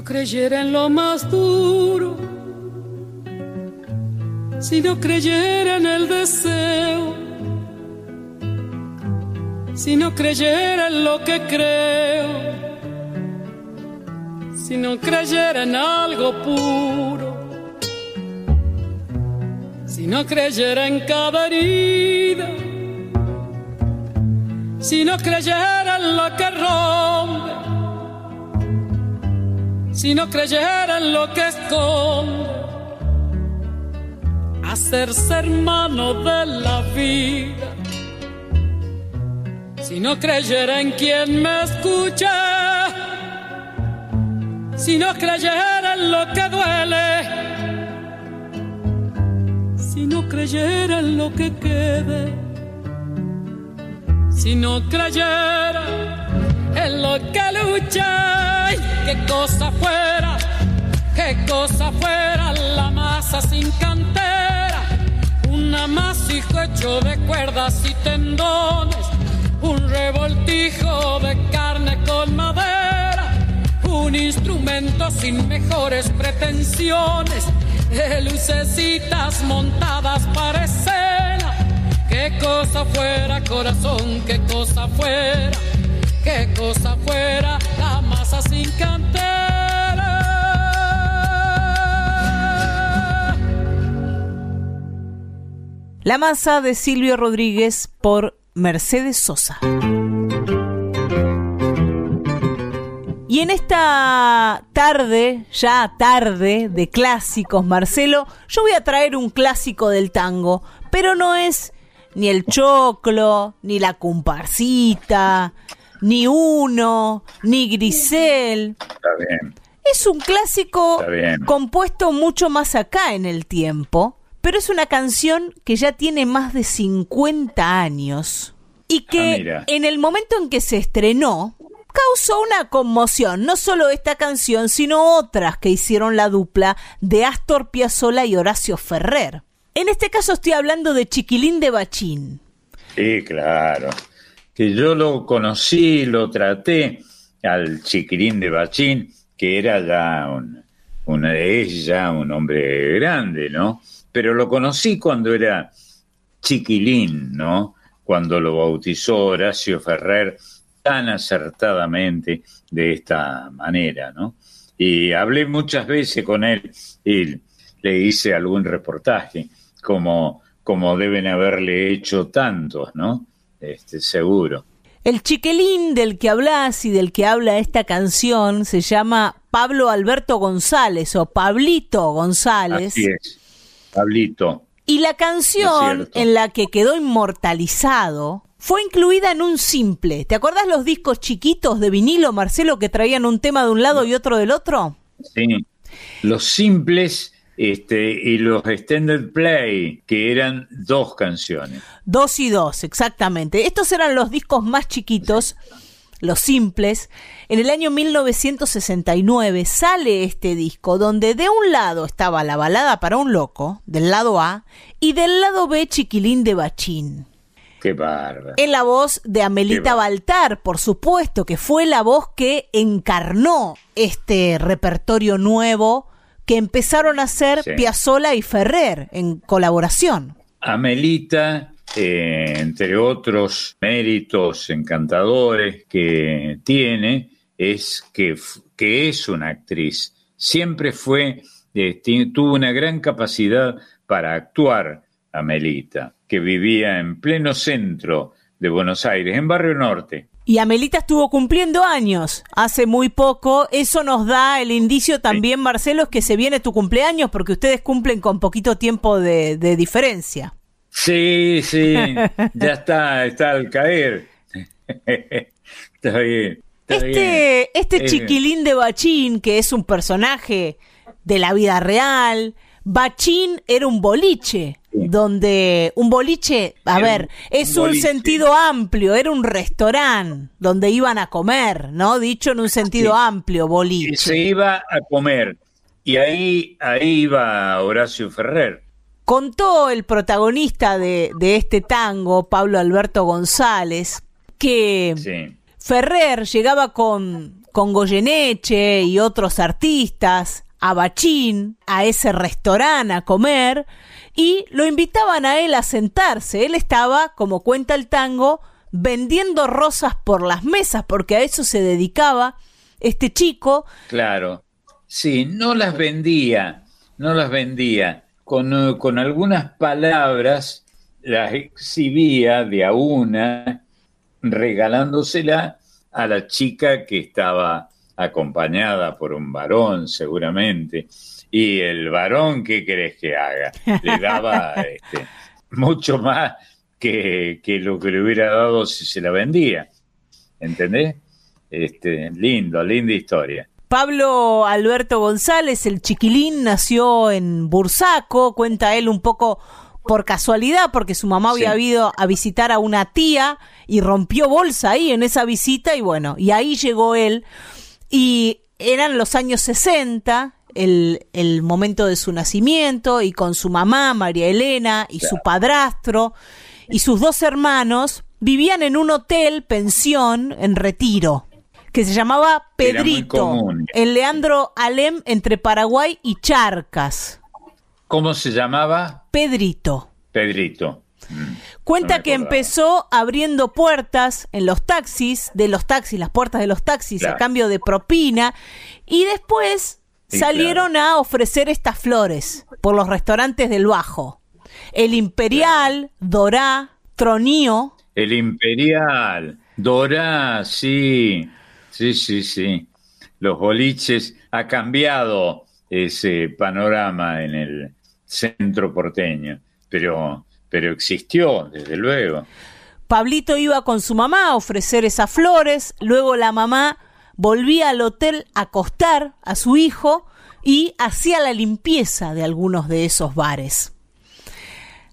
No creyera en lo más duro, si no creyera en el deseo, si no creyera en lo que creo, si no creyera en algo puro, si no creyera en cada herida, si no creyera en lo que rompe, si no creyera en lo que esconde hacerse hermano de la vida. Si no creyera en quien me escucha, si no creyera en lo que duele, si no creyera en lo que quede, si no creyera en lo que lucha, qué cosa fuera, qué cosa fuera la masa sin cantar un amasijo hecho de cuerdas y tendones, un revoltijo de carne con madera, un instrumento sin mejores pretensiones, de lucecitas montadas para escena. Qué cosa fuera, corazón, qué cosa fuera, qué cosa fuera la masa sin cantera. La masa de Silvio Rodríguez por Mercedes Sosa. Y en esta tarde, ya tarde de clásicos, Marcelo, yo voy a traer un clásico del tango, pero no es ni el choclo, ni la comparsita, ni uno, ni grisel. Está bien. Es un clásico compuesto mucho más acá en el tiempo, pero es una canción que ya tiene más de 50 años y que Ah, mira. en el momento en que se estrenó causó una conmoción, no solo esta canción, sino otras que hicieron la dupla de Astor Piazzolla y Horacio Ferrer. En este caso estoy hablando de Chiquilín de Bachín. Sí, claro. Yo lo conocí, lo traté al chiquirín de Bachín, que era ya un, una de ella, un hombre grande, ¿no? Pero lo conocí cuando era chiquilín, ¿no? Cuando lo bautizó Horacio Ferrer tan acertadamente de esta manera, ¿no? Y hablé muchas veces con él y le hice algún reportaje, como, como deben haberle hecho tantos, ¿no? Este, seguro. El chiquilín del que hablas y del que habla esta canción se llama Pablo Alberto González o Pablito González. Así es. Pablito. Y la canción en la que quedó inmortalizado fue incluida en un simple. ¿Te acuerdas los discos chiquitos de vinilo, Marcelo, que traían un tema de un lado y otro del otro? Sí. Los simples este, y los extended play, que eran dos canciones. Dos y dos, exactamente. Estos eran los discos más chiquitos, los simples. En el año 1969 sale este disco donde de un lado estaba la balada para un loco, del lado A, y del lado B Chiquilín de Bachín. Qué bárbaro. En la voz de Amelita Baltar, por supuesto, que fue la voz que encarnó este repertorio nuevo que empezaron a hacer Sí. Piazzolla y Ferrer en colaboración. Amelita, eh, entre otros méritos encantadores que tiene, es que, que es una actriz. Siempre fue, eh, tuvo una gran capacidad para actuar, Amelita, que vivía en pleno centro de Buenos Aires, en Barrio Norte. Y Amelita estuvo cumpliendo años hace muy poco. Eso nos da el indicio también, Marcelo, es que se viene tu cumpleaños porque ustedes cumplen con poquito tiempo de, de diferencia. Sí, sí, ya está, está al caer. está bien. está bien. Este, este Eh, chiquilín de Bachín, que es un personaje de la vida real, Bachín era un boliche, donde un boliche, a Era ver, un- es un boliche. sentido amplio, era un restaurante donde iban a comer, ¿no? Dicho en un sentido Sí. amplio, Y boliche. se iba a comer. Y ahí, ahí iba Horacio Ferrer. Contó el protagonista de, de este tango, Pablo Alberto González, que Sí. Ferrer llegaba con, con Goyeneche y otros artistas a Bachín, a ese restaurante a comer, y lo invitaban a él a sentarse. Él estaba, como cuenta el tango, vendiendo rosas por las mesas, porque a eso se dedicaba este chico. Claro. Sí, no las vendía, no las vendía. Con, eh, con algunas palabras las exhibía de a una, regalándosela a la chica que estaba acompañada por un varón, seguramente. Y el varón, ¿qué querés que haga? Le daba este, mucho más que, que lo que le hubiera dado si se la vendía. ¿Entendés? Este, lindo, linda historia. Pablo Alberto González, el chiquilín, nació en Bursaco, cuenta él un poco por casualidad, porque su mamá había Sí. ido a visitar a una tía y rompió bolsa ahí en esa visita y bueno, y ahí llegó él. Y eran los años 60, el, el momento de su nacimiento, y con su mamá, María Elena, y su padrastro, y sus dos hermanos, vivían en un hotel, pensión, en retiro, que se llamaba Pedrito, en Leandro Alem, entre Paraguay y Charcas. ¿Cómo se llamaba? Pedrito. Pedrito. Cuenta No me que empezó abriendo puertas en los taxis, de los taxis, las puertas de los taxis a cambio de propina, y después Sí, salieron a ofrecer estas flores por los restaurantes del Bajo. El Imperial, Dorá, Tronío, El Imperial, Dorá, sí, sí, sí, sí. Los boliches ha cambiado ese panorama en el centro porteño, pero, pero existió, desde luego. Pablito iba con su mamá a ofrecer esas flores, luego la mamá volvía al hotel a acostar a su hijo y hacía la limpieza de algunos de esos bares.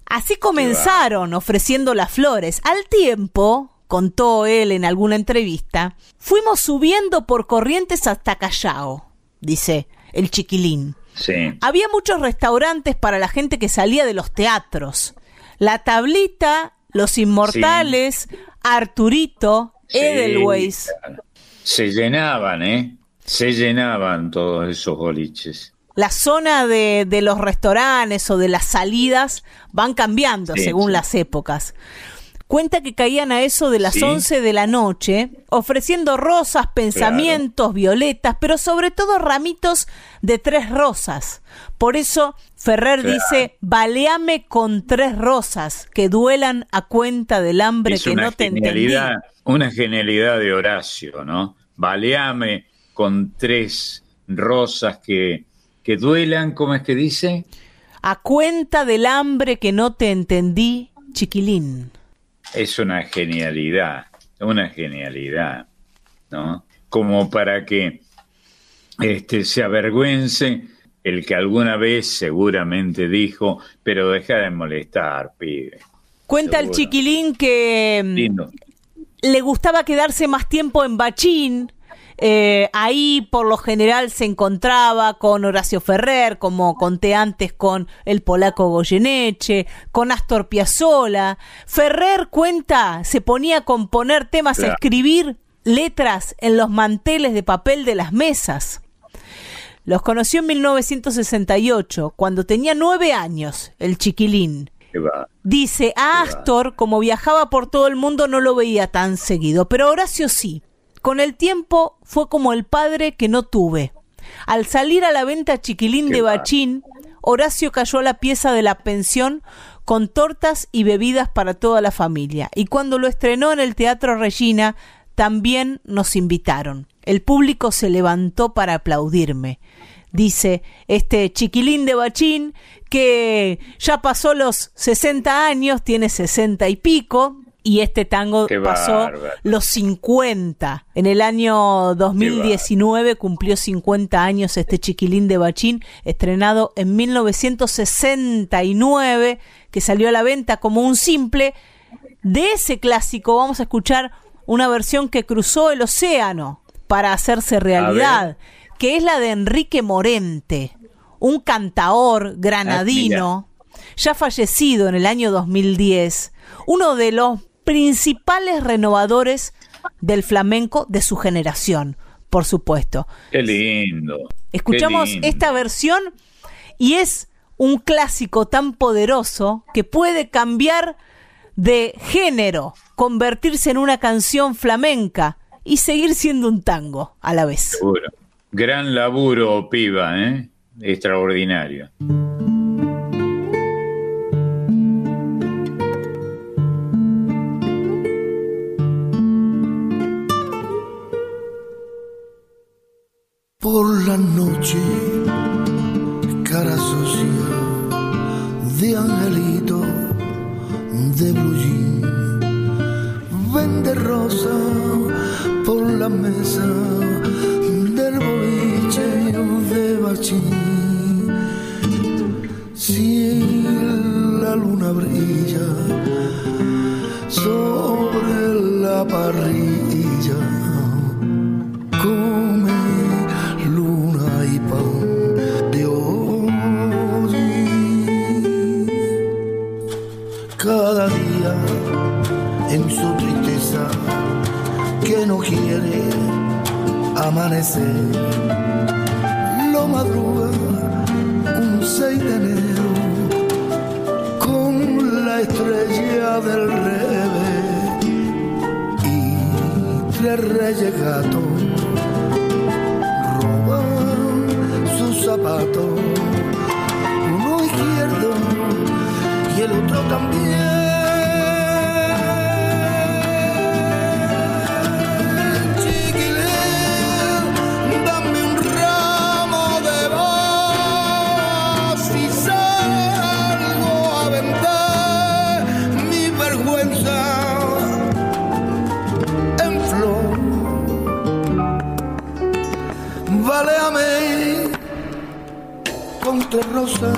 Así comenzaron ofreciendo las flores. Al tiempo, contó él en alguna entrevista, fuimos subiendo por corrientes hasta Callao, dice el chiquilín. Sí, Había muchos restaurantes para la gente que salía de los teatros. La Tablita, Los Inmortales, Arturito, sí, Edelweiss. claro. Se llenaban, ¿eh? Se llenaban todos esos boliches. La zona de, de los restaurantes o de las salidas van cambiando Sí, según sí. las épocas. Cuenta que caían a eso de las Sí. 11 de la noche, ofreciendo rosas, pensamientos, violetas, pero sobre todo ramitos de tres rosas. Por eso Ferrer Claro. dice, baleame con tres rosas que duelan a cuenta del hambre es que no te entendí. una genialidad de Horacio, ¿no? Baleame con tres rosas que, que duelan, ¿cómo es que dice? A cuenta del hambre que no te entendí, chiquilín. Es una genialidad, una genialidad, ¿no? Como para que este, se avergüence el que alguna vez seguramente dijo, pero deja de molestar, pibe. Cuenta el chiquilín que mm, Lindo. le gustaba quedarse más tiempo en Bachín. eh, ahí por lo general se encontraba con Horacio Ferrer, como conté antes con el polaco Goyeneche, con Astor Piazzolla. Ferrer cuenta, se ponía a componer temas, a escribir letras en los manteles de papel de las mesas. Los conoció en 1968, cuando tenía nueve años, el chiquilín. Dice, a Astor, como viajaba por todo el mundo, no lo veía tan seguido, pero Horacio sí. Con el tiempo fue como el padre que no tuve. Al salir a la venta Chiquilín de. Bachín, Horacio cayó a la pieza de la pensión con tortas y bebidas para toda la familia. Y cuando lo estrenó en el Teatro Regina, también nos invitaron. El público se levantó para aplaudirme. Dice este chiquilín de Bachín que ya pasó los 60 años, tiene 60 y pico, y este tango Qué pasó bárbaro. los 50. En el año 2019 cumplió 50 años este chiquilín de Bachín, estrenado en 1969, que salió a la venta como un simple. De ese clásico vamos a escuchar una versión que cruzó el océano para hacerse realidad, que es la de Enrique Morente, un cantaor granadino, ya fallecido en el año 2010, uno de los principales renovadores del flamenco de su generación, por supuesto. Qué lindo. Escuchamos qué lindo. esta versión y es un clásico tan poderoso que puede cambiar de género, convertirse en una canción flamenca y seguir siendo un tango a la vez. Seguro. Gran laburo, piba, ¿eh? Extraordinario. Por la noche, cara sucia de angelito de blue jean, vende rosa por la mesa del boliche de bachín. Si la luna brilla sobre la parrilla, lo madruga un 6 de enero con la estrella del revés. Y tres reyes gatos roban sus zapatos, uno izquierdo y el otro también. Con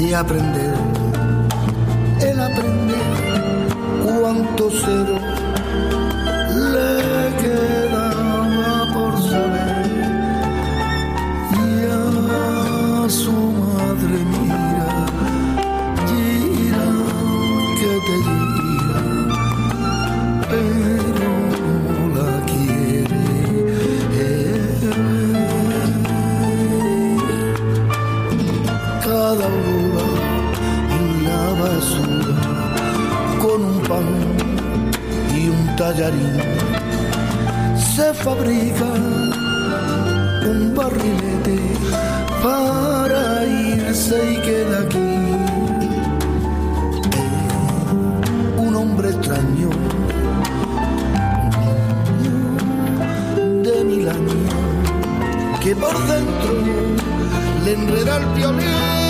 de aprender. El aprender cuánto cero se fabrica un barrilete para irse y queda aquí un hombre extraño de mil años que por dentro le enreda el violín.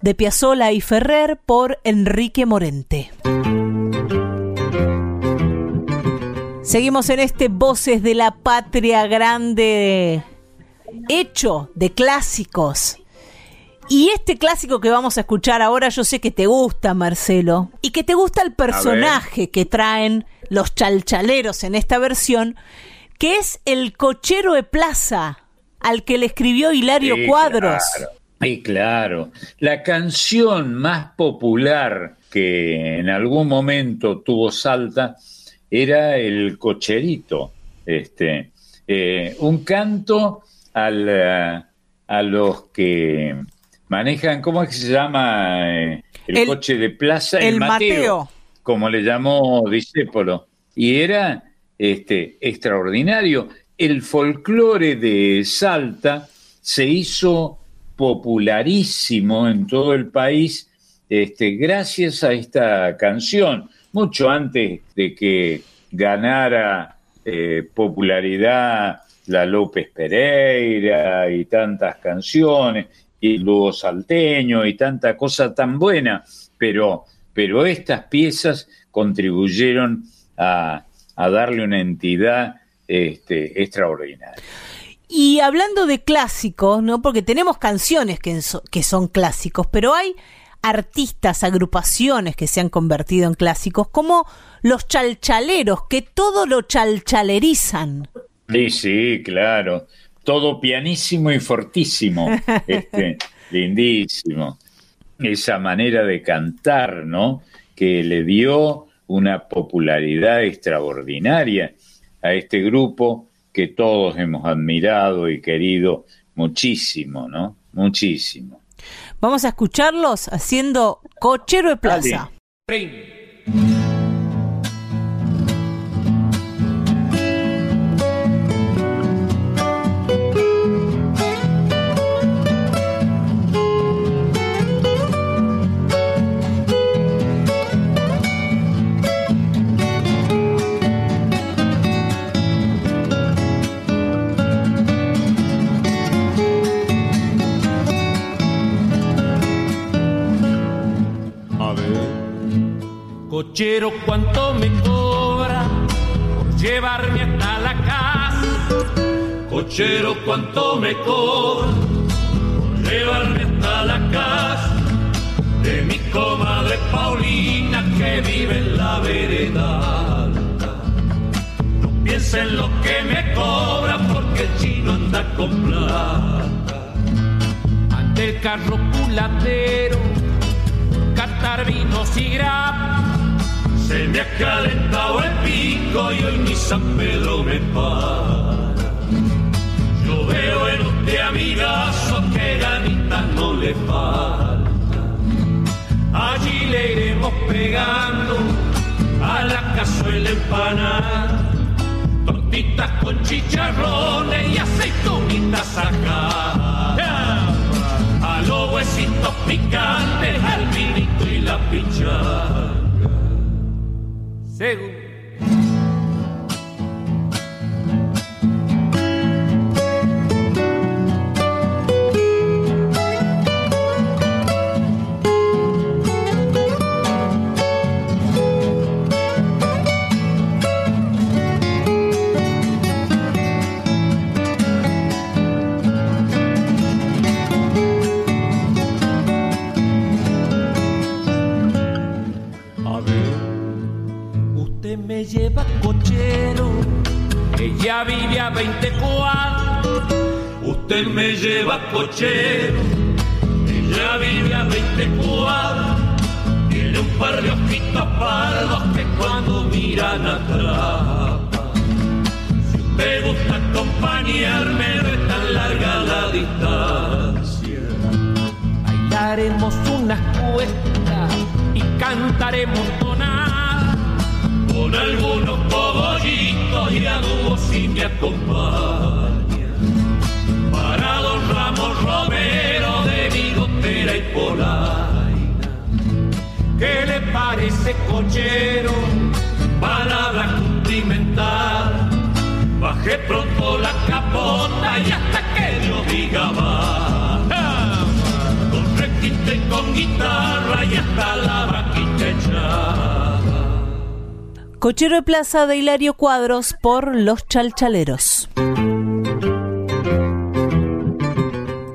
de Piazzola y Ferrer por Enrique Morente. Seguimos en este Voces de la Patria Grande, hecho de clásicos. Y este clásico que vamos a escuchar ahora, yo sé que te gusta, Marcelo, y que te gusta el personaje que traen los chalchaleros en esta versión, que es el cochero de plaza, al que le escribió Hilario Sí, Cuadros. Claro. Y claro, la canción más popular que en algún momento tuvo Salta era el cocherito, este, eh, un canto al, eh, a los que manejan, ¿cómo es que se llama eh, el, El- coche de plaza? el Mateo. como le llamó Discépolo. Y era este, extraordinario. El folclore de Salta se hizo popularísimo en todo el país este, gracias a esta canción, mucho antes de que ganara eh, popularidad la López Pereira y tantas canciones, y dúo salteño y tanta cosa tan buena, pero, pero estas piezas contribuyeron a, a darle una entidad este, extraordinaria. Y hablando de clásicos, ¿no? Porque tenemos canciones que, so- que son clásicos, pero hay artistas, agrupaciones que se han convertido en clásicos, como los chalchaleros, que todo lo chalchalerizan. Sí, sí, claro. Todo pianísimo y fortísimo. Este, lindísimo. Esa manera de cantar, ¿no? Que le dio una popularidad extraordinaria a este grupo que todos hemos admirado y querido muchísimo, ¿no? Muchísimo. Vamos a escucharlos haciendo Cochero de Plaza. Cochero, ¿cuánto me cobra por llevarme hasta la casa? Cochero, ¿cuánto me cobra por llevarme hasta la casa? De mi comadre Paulina que vive en la vereda alta. No piensa en lo que me cobra porque el chino anda con plata. Ante el carro culatero, catar vinos y grapas se me ha calentado el pico y hoy mi San Pedro me para. Yo veo en usted amigazo que ganita no le falta. Allí le iremos pegando a la cazuela empanada. Tortitas con chicharrones y aceitunitas acá. A los huesitos picantes, al vinito y la pichada. Seguro. Lleva cochero, ya vive a 20 cuadros. Usted me lleva cochero, ya vive a 20 cuadros. Tiene un par de ojitos pardos que cuando miran atrapa. Si usted gusta acompañarme, no es tan larga la distancia. Bailaremos unas cuestas y cantaremos con algunos cogollitos y a dúo si me acompaña. Para don Ramos Romero de bigotera y polaina. ¿Qué le parece cochero? Palabra cumplimentar. Bajé pronto la capota y hasta que yo diga va. Con requinte y con guitarra y hasta la vaquita echada. Cochero de Plaza de Hilario Cuadros por Los Chalchaleros.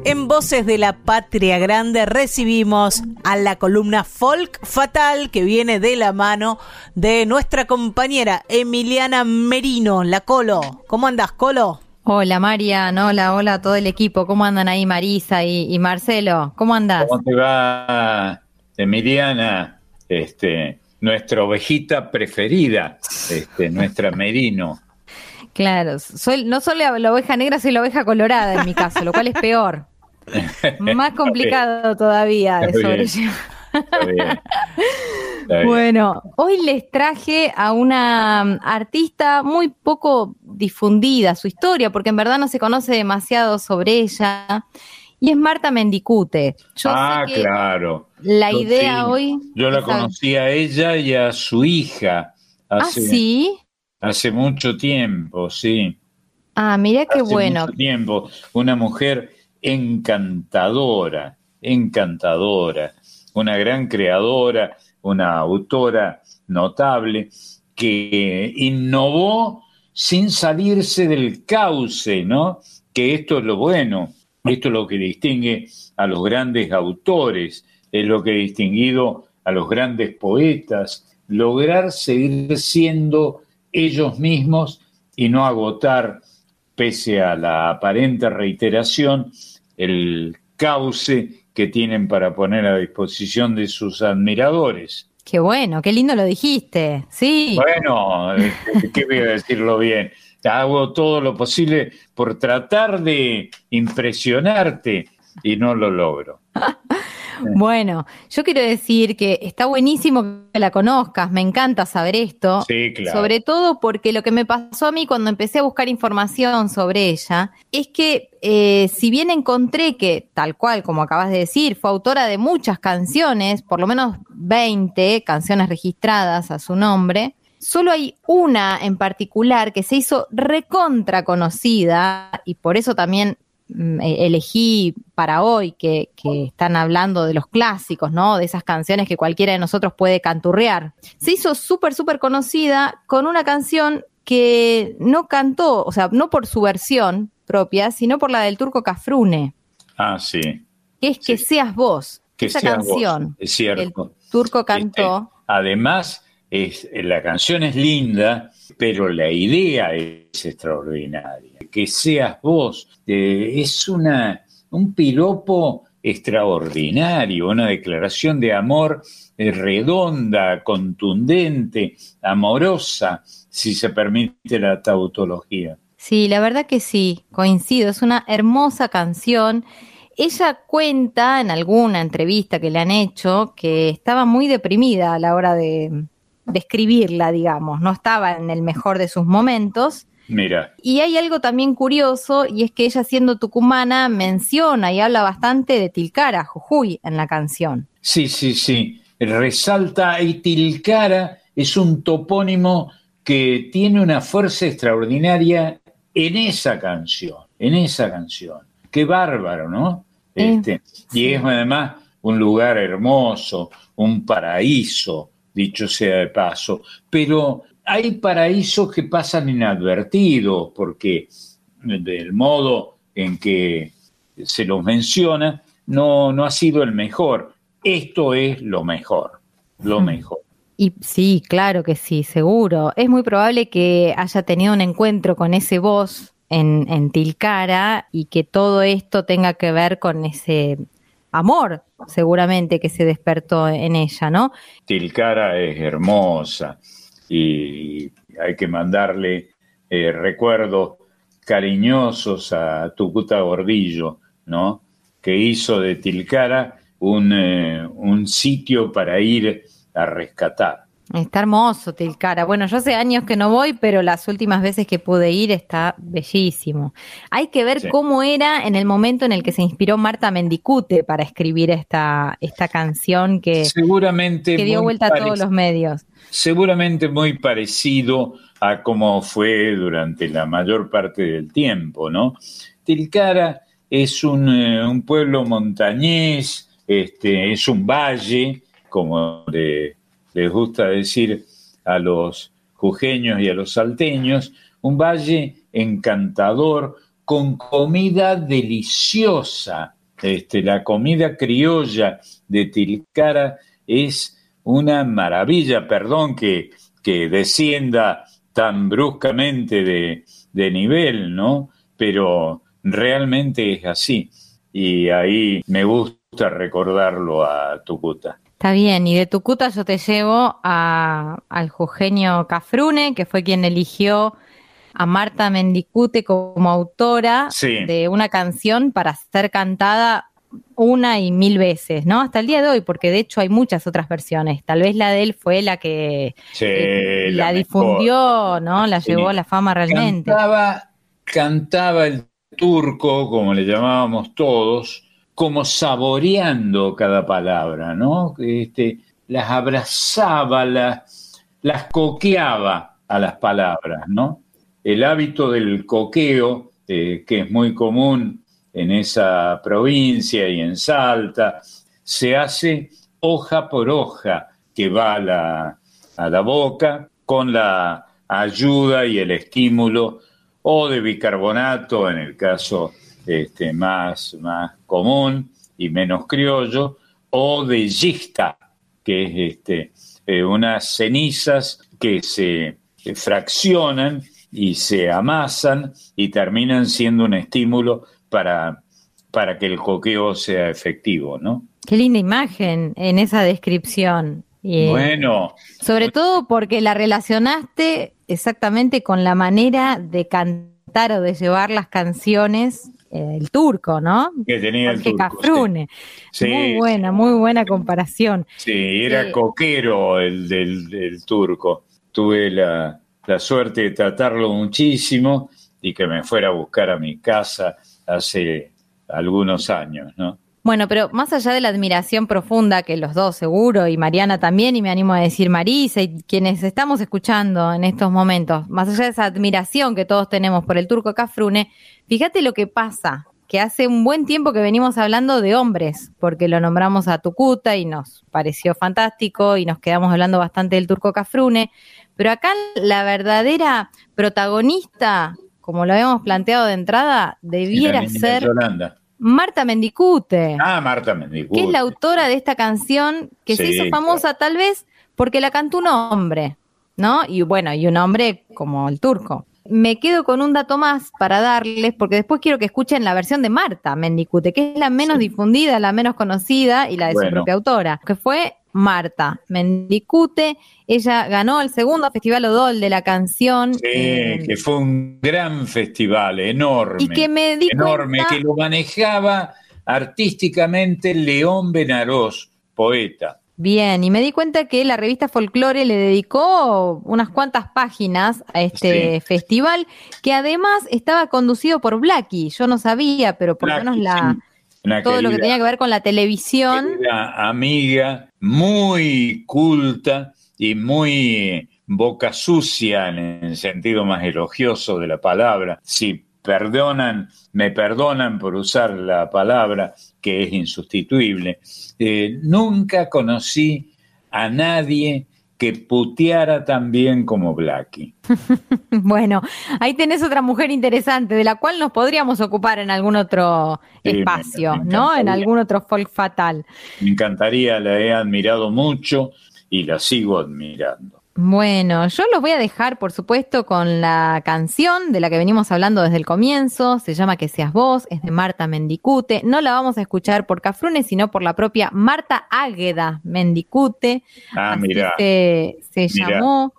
En Voces de la Patria Grande recibimos a la columna Folk Fatal que viene de la mano de nuestra compañera Emiliana Merino, la Colo. ¿Cómo andas, Colo? Hola Marian, hola, hola a todo el equipo. ¿Cómo andan ahí Marisa y, y Marcelo? ¿Cómo andás? ¿Cómo te va, Emiliana? Este, nuestra ovejita preferida, este, nuestra Merino. Claro, soy, no soy la, oveja negra, soy la oveja colorada en mi caso, lo cual es peor. Más complicado todavía de sobrellevar. Está bien. Está bien. Bueno, hoy les traje a una mm, artista muy poco difundida su historia, porque en verdad no se conoce demasiado sobre ella, y es Marta Mendicute. Yo ah, sé que claro. la Yo idea sí. hoy... Yo la conocí a ella y a su hija Ah, sí. hace mucho tiempo, sí. Ah, mira qué hace bueno. mucho tiempo. Una mujer encantadora, encantadora, una gran creadora, una autora notable que innovó sin salirse del cauce, ¿no? Que esto es lo bueno, esto es lo que distingue a los grandes autores, es lo que ha distinguido a los grandes poetas, lograr seguir siendo ellos mismos y no agotar, pese a la aparente reiteración, el cauce que tienen para poner a disposición de sus admiradores. Qué bueno, qué lindo lo dijiste. Sí. Bueno, eh, ¿qué voy a decirlo bien? Hago todo lo posible por tratar de impresionarte y no lo logro. Bueno, yo quiero decir que está buenísimo que la conozcas, me encanta saber esto. Sí, claro. Sobre todo porque lo que me pasó a mí cuando empecé a buscar información sobre ella es que eh, si bien encontré que, tal cual como acabas de decir, fue autora de muchas canciones, por lo menos 20 canciones registradas a su nombre, solo hay una en particular que se hizo recontra conocida y por eso también mm, e- elegí para hoy que, que están hablando de los clásicos, ¿no? De esas canciones que cualquiera de nosotros puede canturrear. Se hizo súper, súper conocida con una canción que no cantó, o sea, no por su versión propia, sino por la del turco Cafrune, Ah, sí. que es Que seas vos. Que Esa seas vos, canción, es cierto. el turco cantó. Este, además, la canción es linda, pero la idea es extraordinaria. Que seas vos eh, es una, un piropo extraordinario, una declaración de amor eh, redonda, contundente, amorosa, si se permite la tautología. Sí, la verdad que sí, coincido, es una hermosa canción. Ella cuenta en alguna entrevista que le han hecho que estaba muy deprimida a la hora de, de escribirla, digamos, no estaba en el mejor de sus momentos. Mira, Y hay algo también curioso, y es que ella siendo tucumana menciona y habla bastante de Tilcara, Jujuy, en la canción. sí, sí, sí, resalta y Tilcara es un topónimo que tiene una fuerza extraordinaria en esa canción, en esa canción. Qué bárbaro, ¿no? Eh, Este, y es además un lugar hermoso, un paraíso, dicho sea de paso, pero hay paraísos que pasan inadvertidos porque del modo en que se los menciona no, no ha sido el mejor. Esto es lo mejor, lo mejor. Y sí, claro que sí, seguro. Es muy probable que haya tenido un encuentro con ese voz en, en Tilcara y que todo esto tenga que ver con ese amor, seguramente, que se despertó en ella, ¿no? Tilcara es hermosa y hay que mandarle eh, recuerdos cariñosos a Tucuta Gordillo, ¿no? Que hizo de Tilcara un, eh, un sitio para ir a rescatar. Está hermoso Tilcara. Bueno, yo hace años que no voy, pero las últimas veces que pude ir está bellísimo. Hay que ver Sí. cómo era en el momento en el que se inspiró Marta Mendicute para escribir esta, esta canción que, Seguramente que dio vuelta a todos los medios. seguramente muy parecido a como fue durante la mayor parte del tiempo, ¿no? Tilcara es un, eh, un pueblo montañés, este, es un valle, como le- les gusta decir a los jujeños y a los salteños, un valle encantador con comida deliciosa. Este, la comida criolla de Tilcara es una maravilla, perdón que, que descienda tan bruscamente de, de nivel, ¿no? Pero realmente es así. Y ahí me gusta recordarlo a Tucuta. Está bien, y de Tucuta yo te llevo a, al jujeño Cafrune, que fue quien eligió a Marta Mendicute como autora Sí. de una canción para ser cantada una y mil veces, ¿no? Hasta el día de hoy, porque de hecho hay muchas otras versiones. Tal vez la de él fue la que Sí, eh, la, difundió, ¿no? La Sí. llevó a la fama realmente. Cantaba, cantaba el turco, como le llamábamos todos, como saboreando cada palabra, ¿no? Este, las abrazaba, las, las coqueaba a las palabras, ¿no? El hábito del coqueo, eh, que es muy común en esa provincia y en Salta, se hace hoja por hoja que va a la, a la boca con la ayuda y el estímulo o de bicarbonato en el caso este, más, más común y menos criollo, o de yista, que es este, eh, unas cenizas que se fraccionan y se amasan y terminan siendo un estímulo para, para que el coqueo sea efectivo, ¿no? Qué linda imagen en esa descripción. Y, eh, Bueno, Sobre todo porque la relacionaste exactamente con la manera de cantar o de llevar las canciones eh, el turco, ¿no? que tenía el Jorge turco, sí. Cafrune. Sí, Muy buena, muy buena comparación. Sí, era Sí. coquero el del, del turco. Tuve la, la suerte de tratarlo muchísimo y que me fuera a buscar a mi casa hace algunos años, ¿no? Bueno, pero más allá de la admiración profunda que los dos seguro, y Mariana también, y me animo a decir Marisa, y quienes estamos escuchando en estos momentos, más allá de esa admiración que todos tenemos por el turco Cafrune, fíjate lo que pasa, que hace un buen tiempo que venimos hablando de hombres, porque lo nombramos a Tucuta y nos pareció fantástico y nos quedamos hablando bastante del turco Cafrune, pero acá la verdadera protagonista, como lo habíamos planteado de entrada, debiera ser Yolanda. Marta Mendicute Ah, Marta Mendicuti. que es la autora de esta canción que se hizo famosa tal vez porque la cantó un hombre, ¿no? Y bueno, y un hombre como el turco. Me quedo con un dato más para darles, porque después quiero que escuchen la versión de Marta Mendicute, que es la menos difundida, la menos conocida y la de su propia autora, que fue Marta Mendicute. Ella ganó el segundo Festival Odol de la canción. Sí, eh, que fue un gran festival, enorme. y que me di enorme, cuenta- que lo manejaba artísticamente León Benarós, poeta. Bien, y me di cuenta que la revista Folklore le dedicó unas cuantas páginas a este Sí. festival, que además estaba conducido por Blackie. Yo no sabía, pero por lo menos la, sí. Todo lo que tenía que ver con la televisión. amiga, muy culta y muy boca sucia en el sentido más elogioso de la palabra. Si perdonan, me perdonan por usar la palabra que es insustituible. Eh, nunca conocí a nadie que puteara tan bien como Blackie. Bueno, ahí tenés otra mujer interesante, de la cual nos podríamos ocupar en algún otro Sí, espacio, me ¿no? En algún otro folk fatal. Me encantaría, la he admirado mucho y la sigo admirando. Bueno, yo los voy a dejar, por supuesto, con la canción de la que venimos hablando desde el comienzo. Se llama Que seas vos, es de Marta Mendicute. No la vamos a escuchar por Cafrune, sino por la propia Marta Águeda Mendicute. Ah, mira. se, se Mirá. llamó.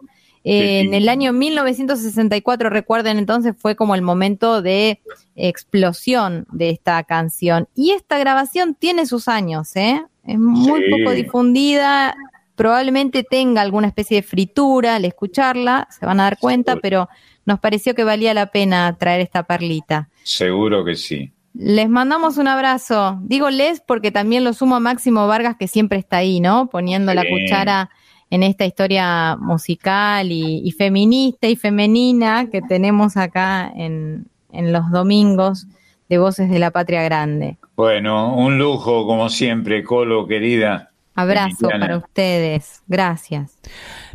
Eh, en el año 1964, recuerden, entonces fue como el momento de explosión de esta canción. Y esta grabación tiene sus años, ¿eh? Es muy Sí. poco difundida, probablemente tenga alguna especie de fritura al escucharla, se van a dar cuenta, Seguro. pero nos pareció que valía la pena traer esta perlita. Seguro que sí. Les mandamos un abrazo. Digo les porque también lo sumo a Máximo Vargas, que siempre está ahí, ¿no? Poniendo la cuchara en esta historia musical y, y feminista y femenina que tenemos acá en, en los domingos de Voces de la Patria Grande. Bueno, un lujo como siempre, Colo, querida. Abrazo Emiliana. para ustedes. Gracias.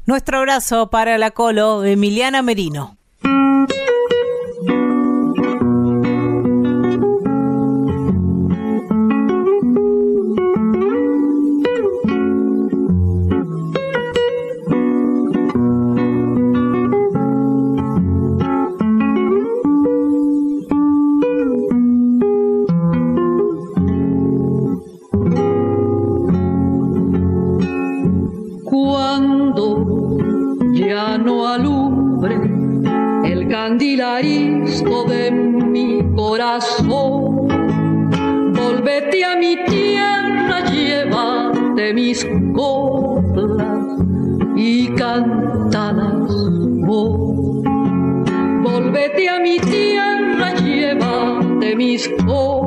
Nuestro abrazo para la colo de Emiliana Merino. El candil aristo de mi corazón, volvete a mi tierra, llévate mis coplas y cántalas vos. Volvete a mi tierra, llévate mis coplas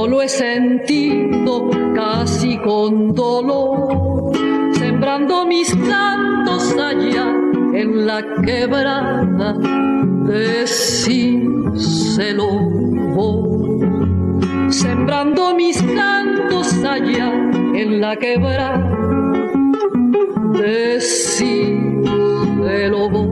como lo he sentido casi con dolor, sembrando mis cantos allá en la quebrada, decírselo vos. Sembrando mis cantos allá en la quebrada, decírselo vos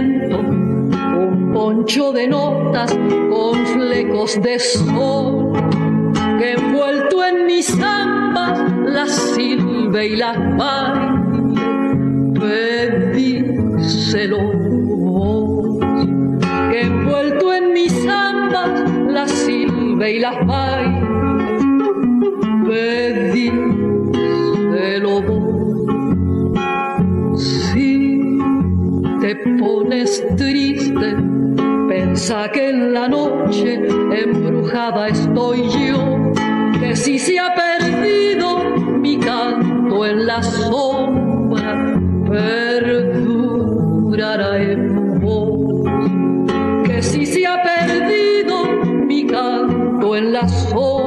un poncho de notas con flecos de sol que envuelto en mis zambas la silbe y la baile. Pedíselo vos, que envuelto en mis zambas la silbe y la baile. Pones triste, pensa que en la noche embrujada estoy yo, que si se ha perdido mi canto en la sombra, perdurará en vos. Que si se ha perdido mi canto en la sombra,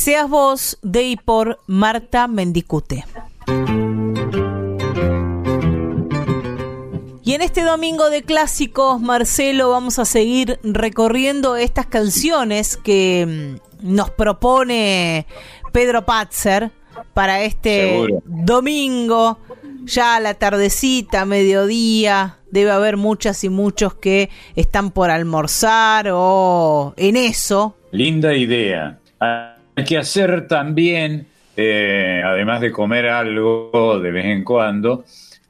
seas vos de y por Marta Mendicute. Y en este domingo de clásicos, Marcelo, vamos a seguir recorriendo estas canciones que mm, nos propone Pedro Patzer para este Seguro. domingo, ya a la tardecita, mediodía. Debe haber muchas y muchos que están por almorzar o en eso. Linda idea. Que hacer también, eh, además de comer algo de vez en cuando,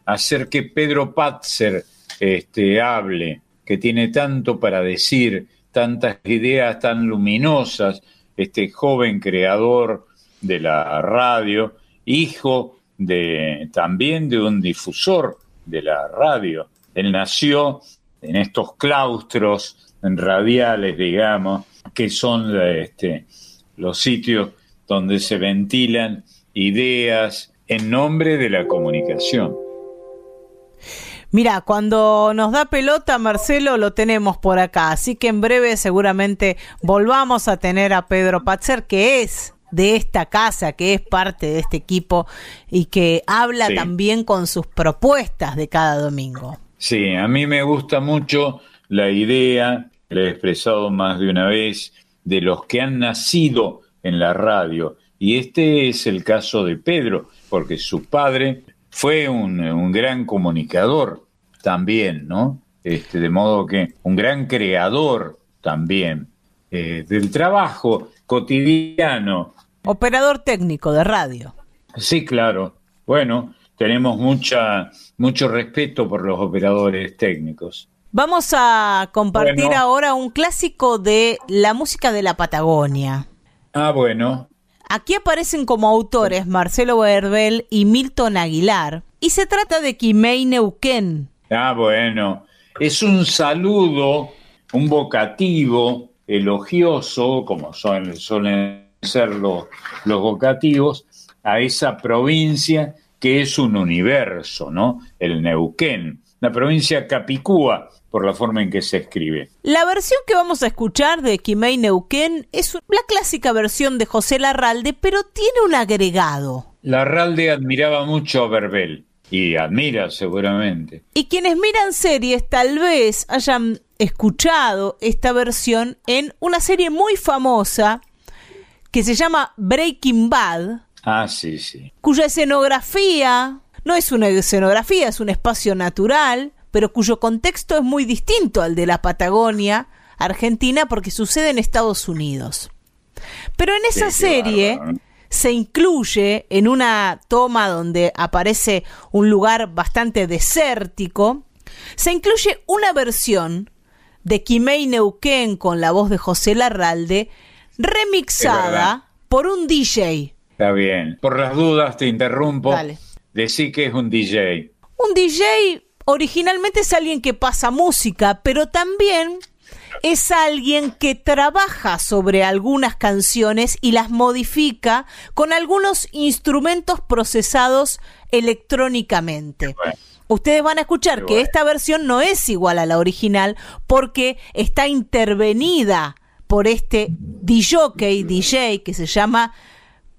hacer que Pedro Patzer este, hable, que tiene tanto para decir, tantas ideas tan luminosas, este joven creador de la radio, hijo de también de un difusor de la radio. Él nació en estos claustros radiales, digamos, que son este, los sitios donde se ventilan ideas en nombre de la comunicación. Mira, cuando nos da pelota, Marcelo, lo tenemos por acá. Así que en breve seguramente volvamos a tener a Pedro Patzer, que es de esta casa, que es parte de este equipo y que habla Sí. también con sus propuestas de cada domingo. Sí, a mí me gusta mucho la idea, la he expresado más de una vez, de los que han nacido en la radio. Y este es el caso de Pedro, porque su padre fue un, un gran comunicador también, ¿no? Este, de modo que un gran creador también eh, del trabajo cotidiano. Operador técnico de radio. Sí, claro. Bueno, tenemos mucha, mucho respeto por los operadores técnicos. Vamos a compartir Bueno. ahora un clásico de la música de la Patagonia. Ah, bueno, Aquí aparecen como autores Marcelo Berbel y Milton Aguilar. Y se trata de Quimei Neuquén. Ah, bueno. Es un saludo, un vocativo elogioso, como son- suelen ser los, los vocativos, a esa provincia que es un universo, ¿no? El Neuquén, la provincia Capicúa, por la forma en que se escribe. La versión que vamos a escuchar de Quimei Neuquén es la clásica versión de José Larralde, pero tiene un agregado. Larralde admiraba mucho a Verbel, y admira seguramente. Y quienes miran series tal vez hayan escuchado esta versión en una serie muy famosa que se llama Breaking Bad, Ah, sí, sí. cuya escenografía no es una escenografía, es un espacio natural, pero cuyo contexto es muy distinto al de la Patagonia, Argentina, porque sucede en Estados Unidos. Pero en esa Sí, serie bárbaro. se incluye en una toma donde aparece un lugar bastante desértico, se incluye una versión de Kimei Neuquén con la voz de José Larralde, remixada por un DJ. Está bien. Por las dudas te interrumpo. Dale. Decí que es un DJ. Un DJ originalmente es alguien que pasa música, pero también es alguien que trabaja sobre algunas canciones y las modifica con algunos instrumentos procesados electrónicamente. Bueno, Ustedes van a escuchar que esta versión no es igual a la original porque está intervenida por este DJ, DJ que se llama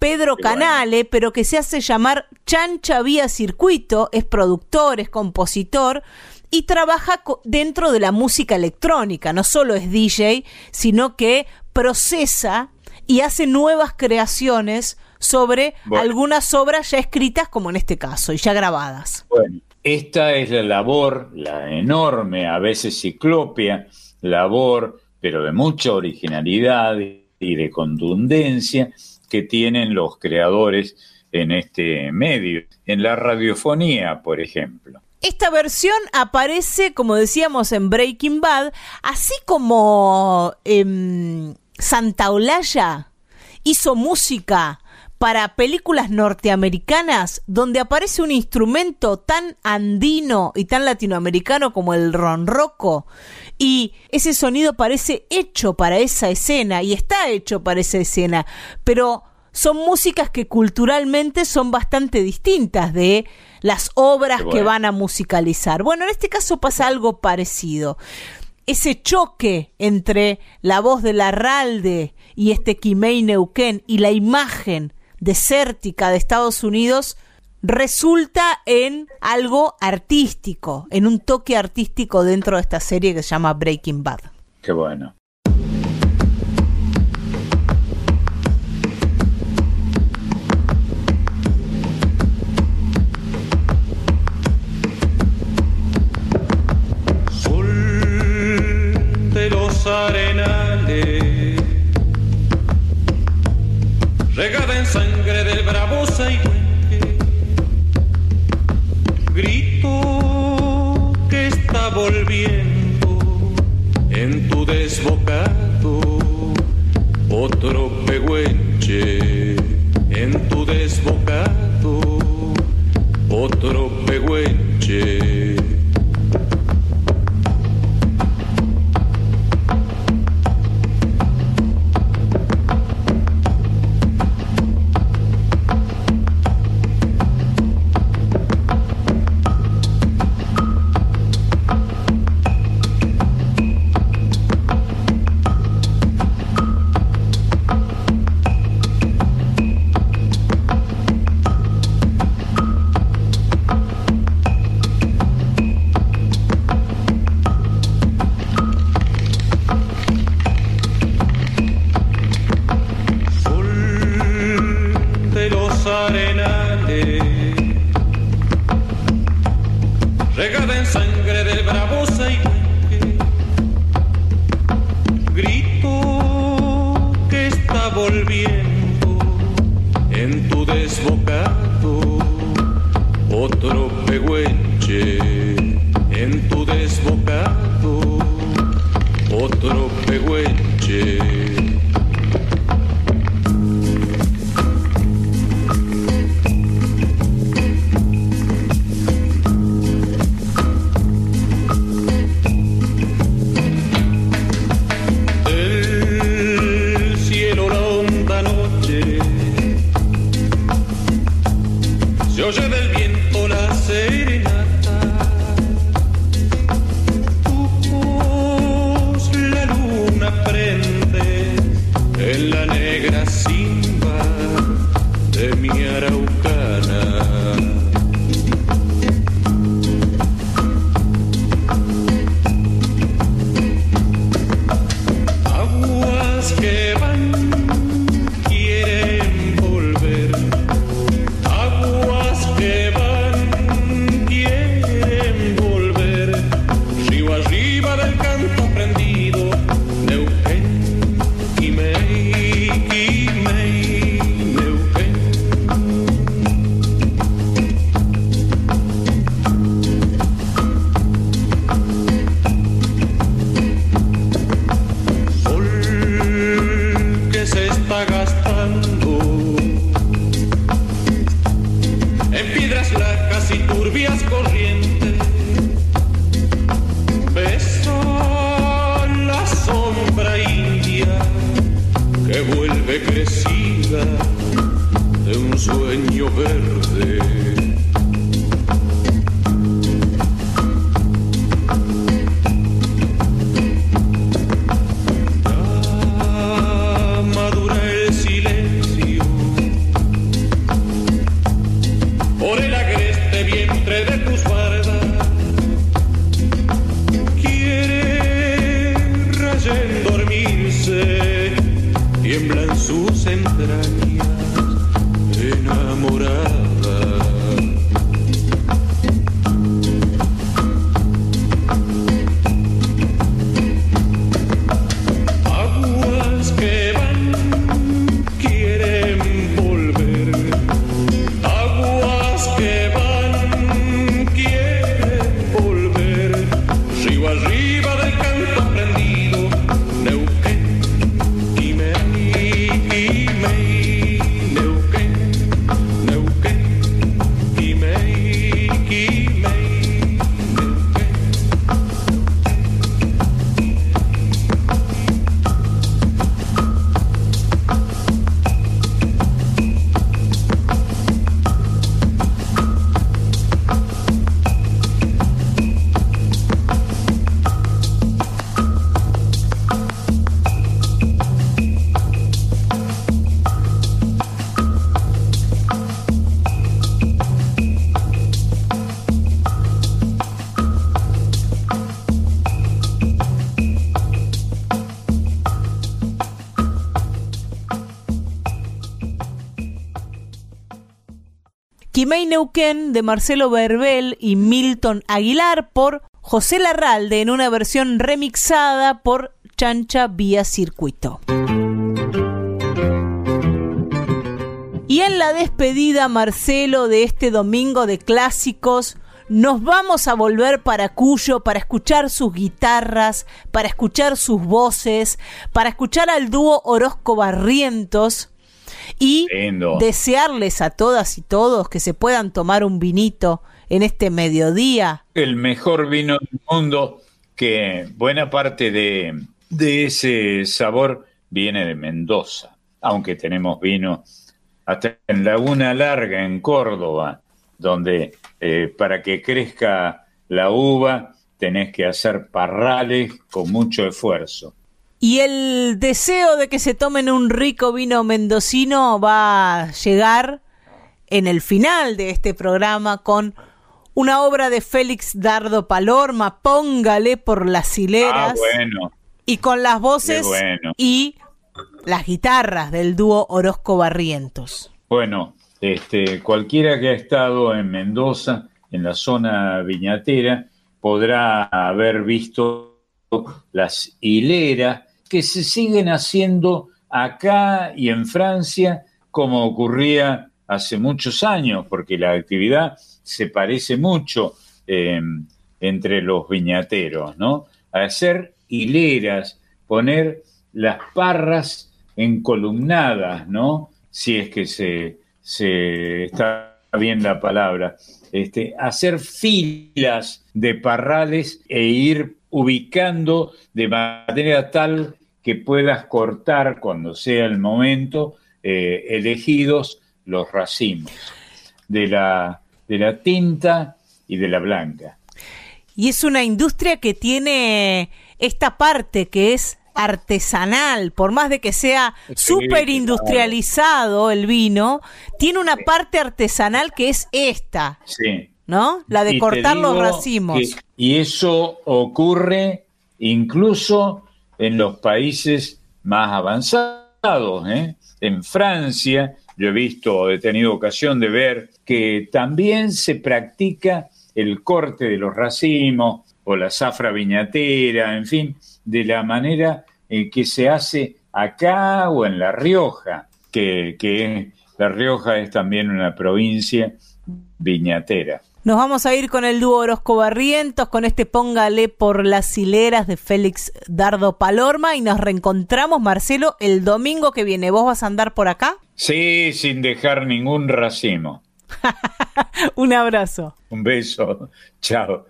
Pedro. Canale, pero que se hace llamar Chancha Vía Circuito, es productor, es compositor y trabaja dentro de la música electrónica, no solo es DJ, sino que procesa y hace nuevas creaciones sobre Bueno. algunas obras ya escritas, como en este caso, y ya grabadas. Bueno, esta es la labor, la enorme, a veces ciclopia, labor, pero de mucha originalidad y de contundencia que tienen los creadores en este medio, en la radiofonía, por ejemplo. Esta versión aparece, como decíamos, en Breaking Bad, así como em, Santa Olalla hizo música para películas norteamericanas donde aparece un instrumento tan andino y tan latinoamericano como el ronroco y ese sonido parece hecho para esa escena y está hecho para esa escena, pero son músicas que culturalmente son bastante distintas de las obras que van a musicalizar. Bueno, en este caso pasa algo parecido. Ese choque entre la voz de Larralde y este Kimei Neuquén y la imagen desértica de Estados Unidos resulta en algo artístico, en un toque artístico dentro de esta serie que se llama Breaking Bad. Qué bueno. Sol de los sangre del bravo Saigüenque, grito que está volviendo en tu desbocado, otro pehuenche en tu desbocado, otro pehuenche. Neuquén de Marcelo Verbel y Milton Aguilar por José Larralde en una versión remixada por Chancha Vía Circuito. Y en la despedida, Marcelo, de este domingo de clásicos, nos vamos a volver para Cuyo para escuchar sus guitarras, para escuchar sus voces, para escuchar al dúo Orozco Barrientos y Lindo. desearles a todas y todos que se puedan tomar un vinito en este mediodía. el mejor vino del mundo, que buena parte de, de ese sabor viene de Mendoza, aunque tenemos vino hasta en Laguna Larga, en Córdoba, donde eh, para que crezca la uva tenés que hacer parrales con mucho esfuerzo. Y el deseo de que se tomen un rico vino mendocino va a llegar en el final de este programa con una obra de Félix Dardo Palorma, Póngale por las Ah, hileras, bueno, y con las voces bueno. y las guitarras del dúo Orozco Barrientos. Bueno, este, cualquiera que ha estado en Mendoza, en la zona viñatera, podrá haber visto las hileras que se siguen haciendo acá y en Francia, como ocurría hace muchos años, porque la actividad se parece mucho eh, entre los viñateros, ¿no? Hacer hileras, poner las parras encolumnadas, ¿no? Si es que se, se está bien la palabra. Este, hacer filas de parrales e ir ubicando de manera tal que puedas cortar cuando sea el momento eh, elegidos los racimos de la, de la tinta y de la blanca. Y es una industria que tiene esta parte que es artesanal, por más de que sea súper industrializado el vino, tiene una parte artesanal que es esta, Sí. ¿no? La de Y cortar los racimos. que- y eso ocurre incluso en los países más avanzados. ¿eh? En Francia, yo he visto, he tenido ocasión de ver que también se practica el corte de los racimos o la zafra viñatera, en fin, de la manera en que se hace acá o en La Rioja, que, que La Rioja es también una provincia viñatera. Nos vamos a ir con el dúo Orozco Barrientos, con este Póngale por las hileras de Félix Dardo Palorma y nos reencontramos, Marcelo, el domingo que viene. ¿Vos vas a andar por acá? Sí, sin dejar ningún racimo. Un abrazo. Un beso. Chao.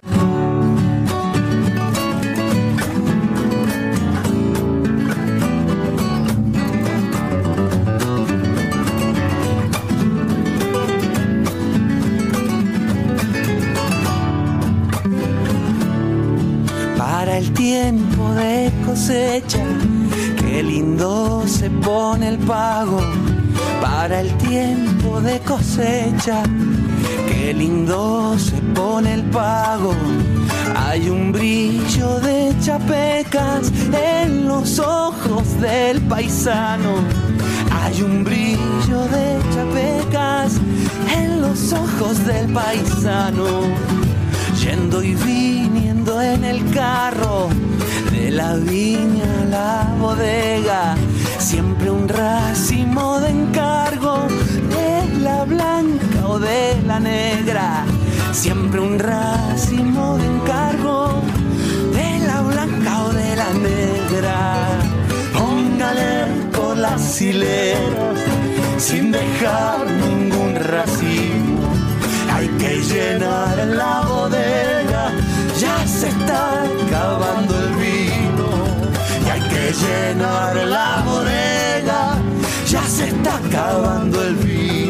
El tiempo de cosecha. Qué lindo se pone el pago para el tiempo de cosecha. Qué lindo se pone el pago. Hay un brillo de chapecas en los ojos del paisano. Hay un brillo de chapecas en los ojos del paisano, yendo y en el carro de la viña a la bodega, siempre un racimo de encargo de la blanca o de la negra, siempre un racimo de encargo de la blanca o de la negra. Póngale por las hileras sin dejar ningún racimo. Hay que llenar la bodega, ya se está acabando el vino. Y hay que llenar la bodega, ya se está acabando el vino.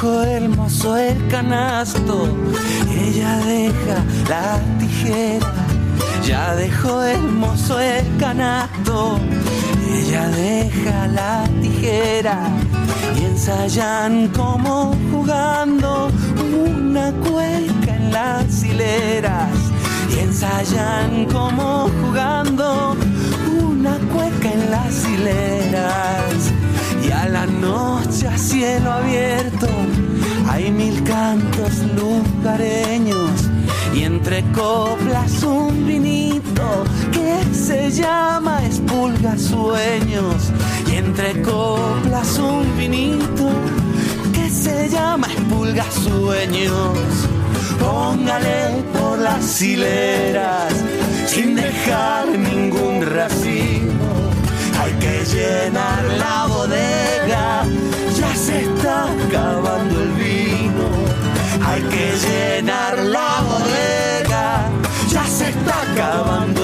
Ya dejó el mozo el canasto, ella deja la tijera. Ya dejó el mozo el canasto, ella deja la tijera. Y ensayan como jugando una cueca en las hileras. Y ensayan como jugando una cueca en las hileras. Y a la noche a cielo abierto. Hay mil cantos lugareños y entre coplas un vinito que se llama Espulga Sueños. Y entre coplas un vinito que se llama Espulga Sueños. Póngale por las hileras sin dejar ningún racimo hay que llenar la bodega, ya se está acabando el vino. Hay que llenar la bodega, ya se está acabando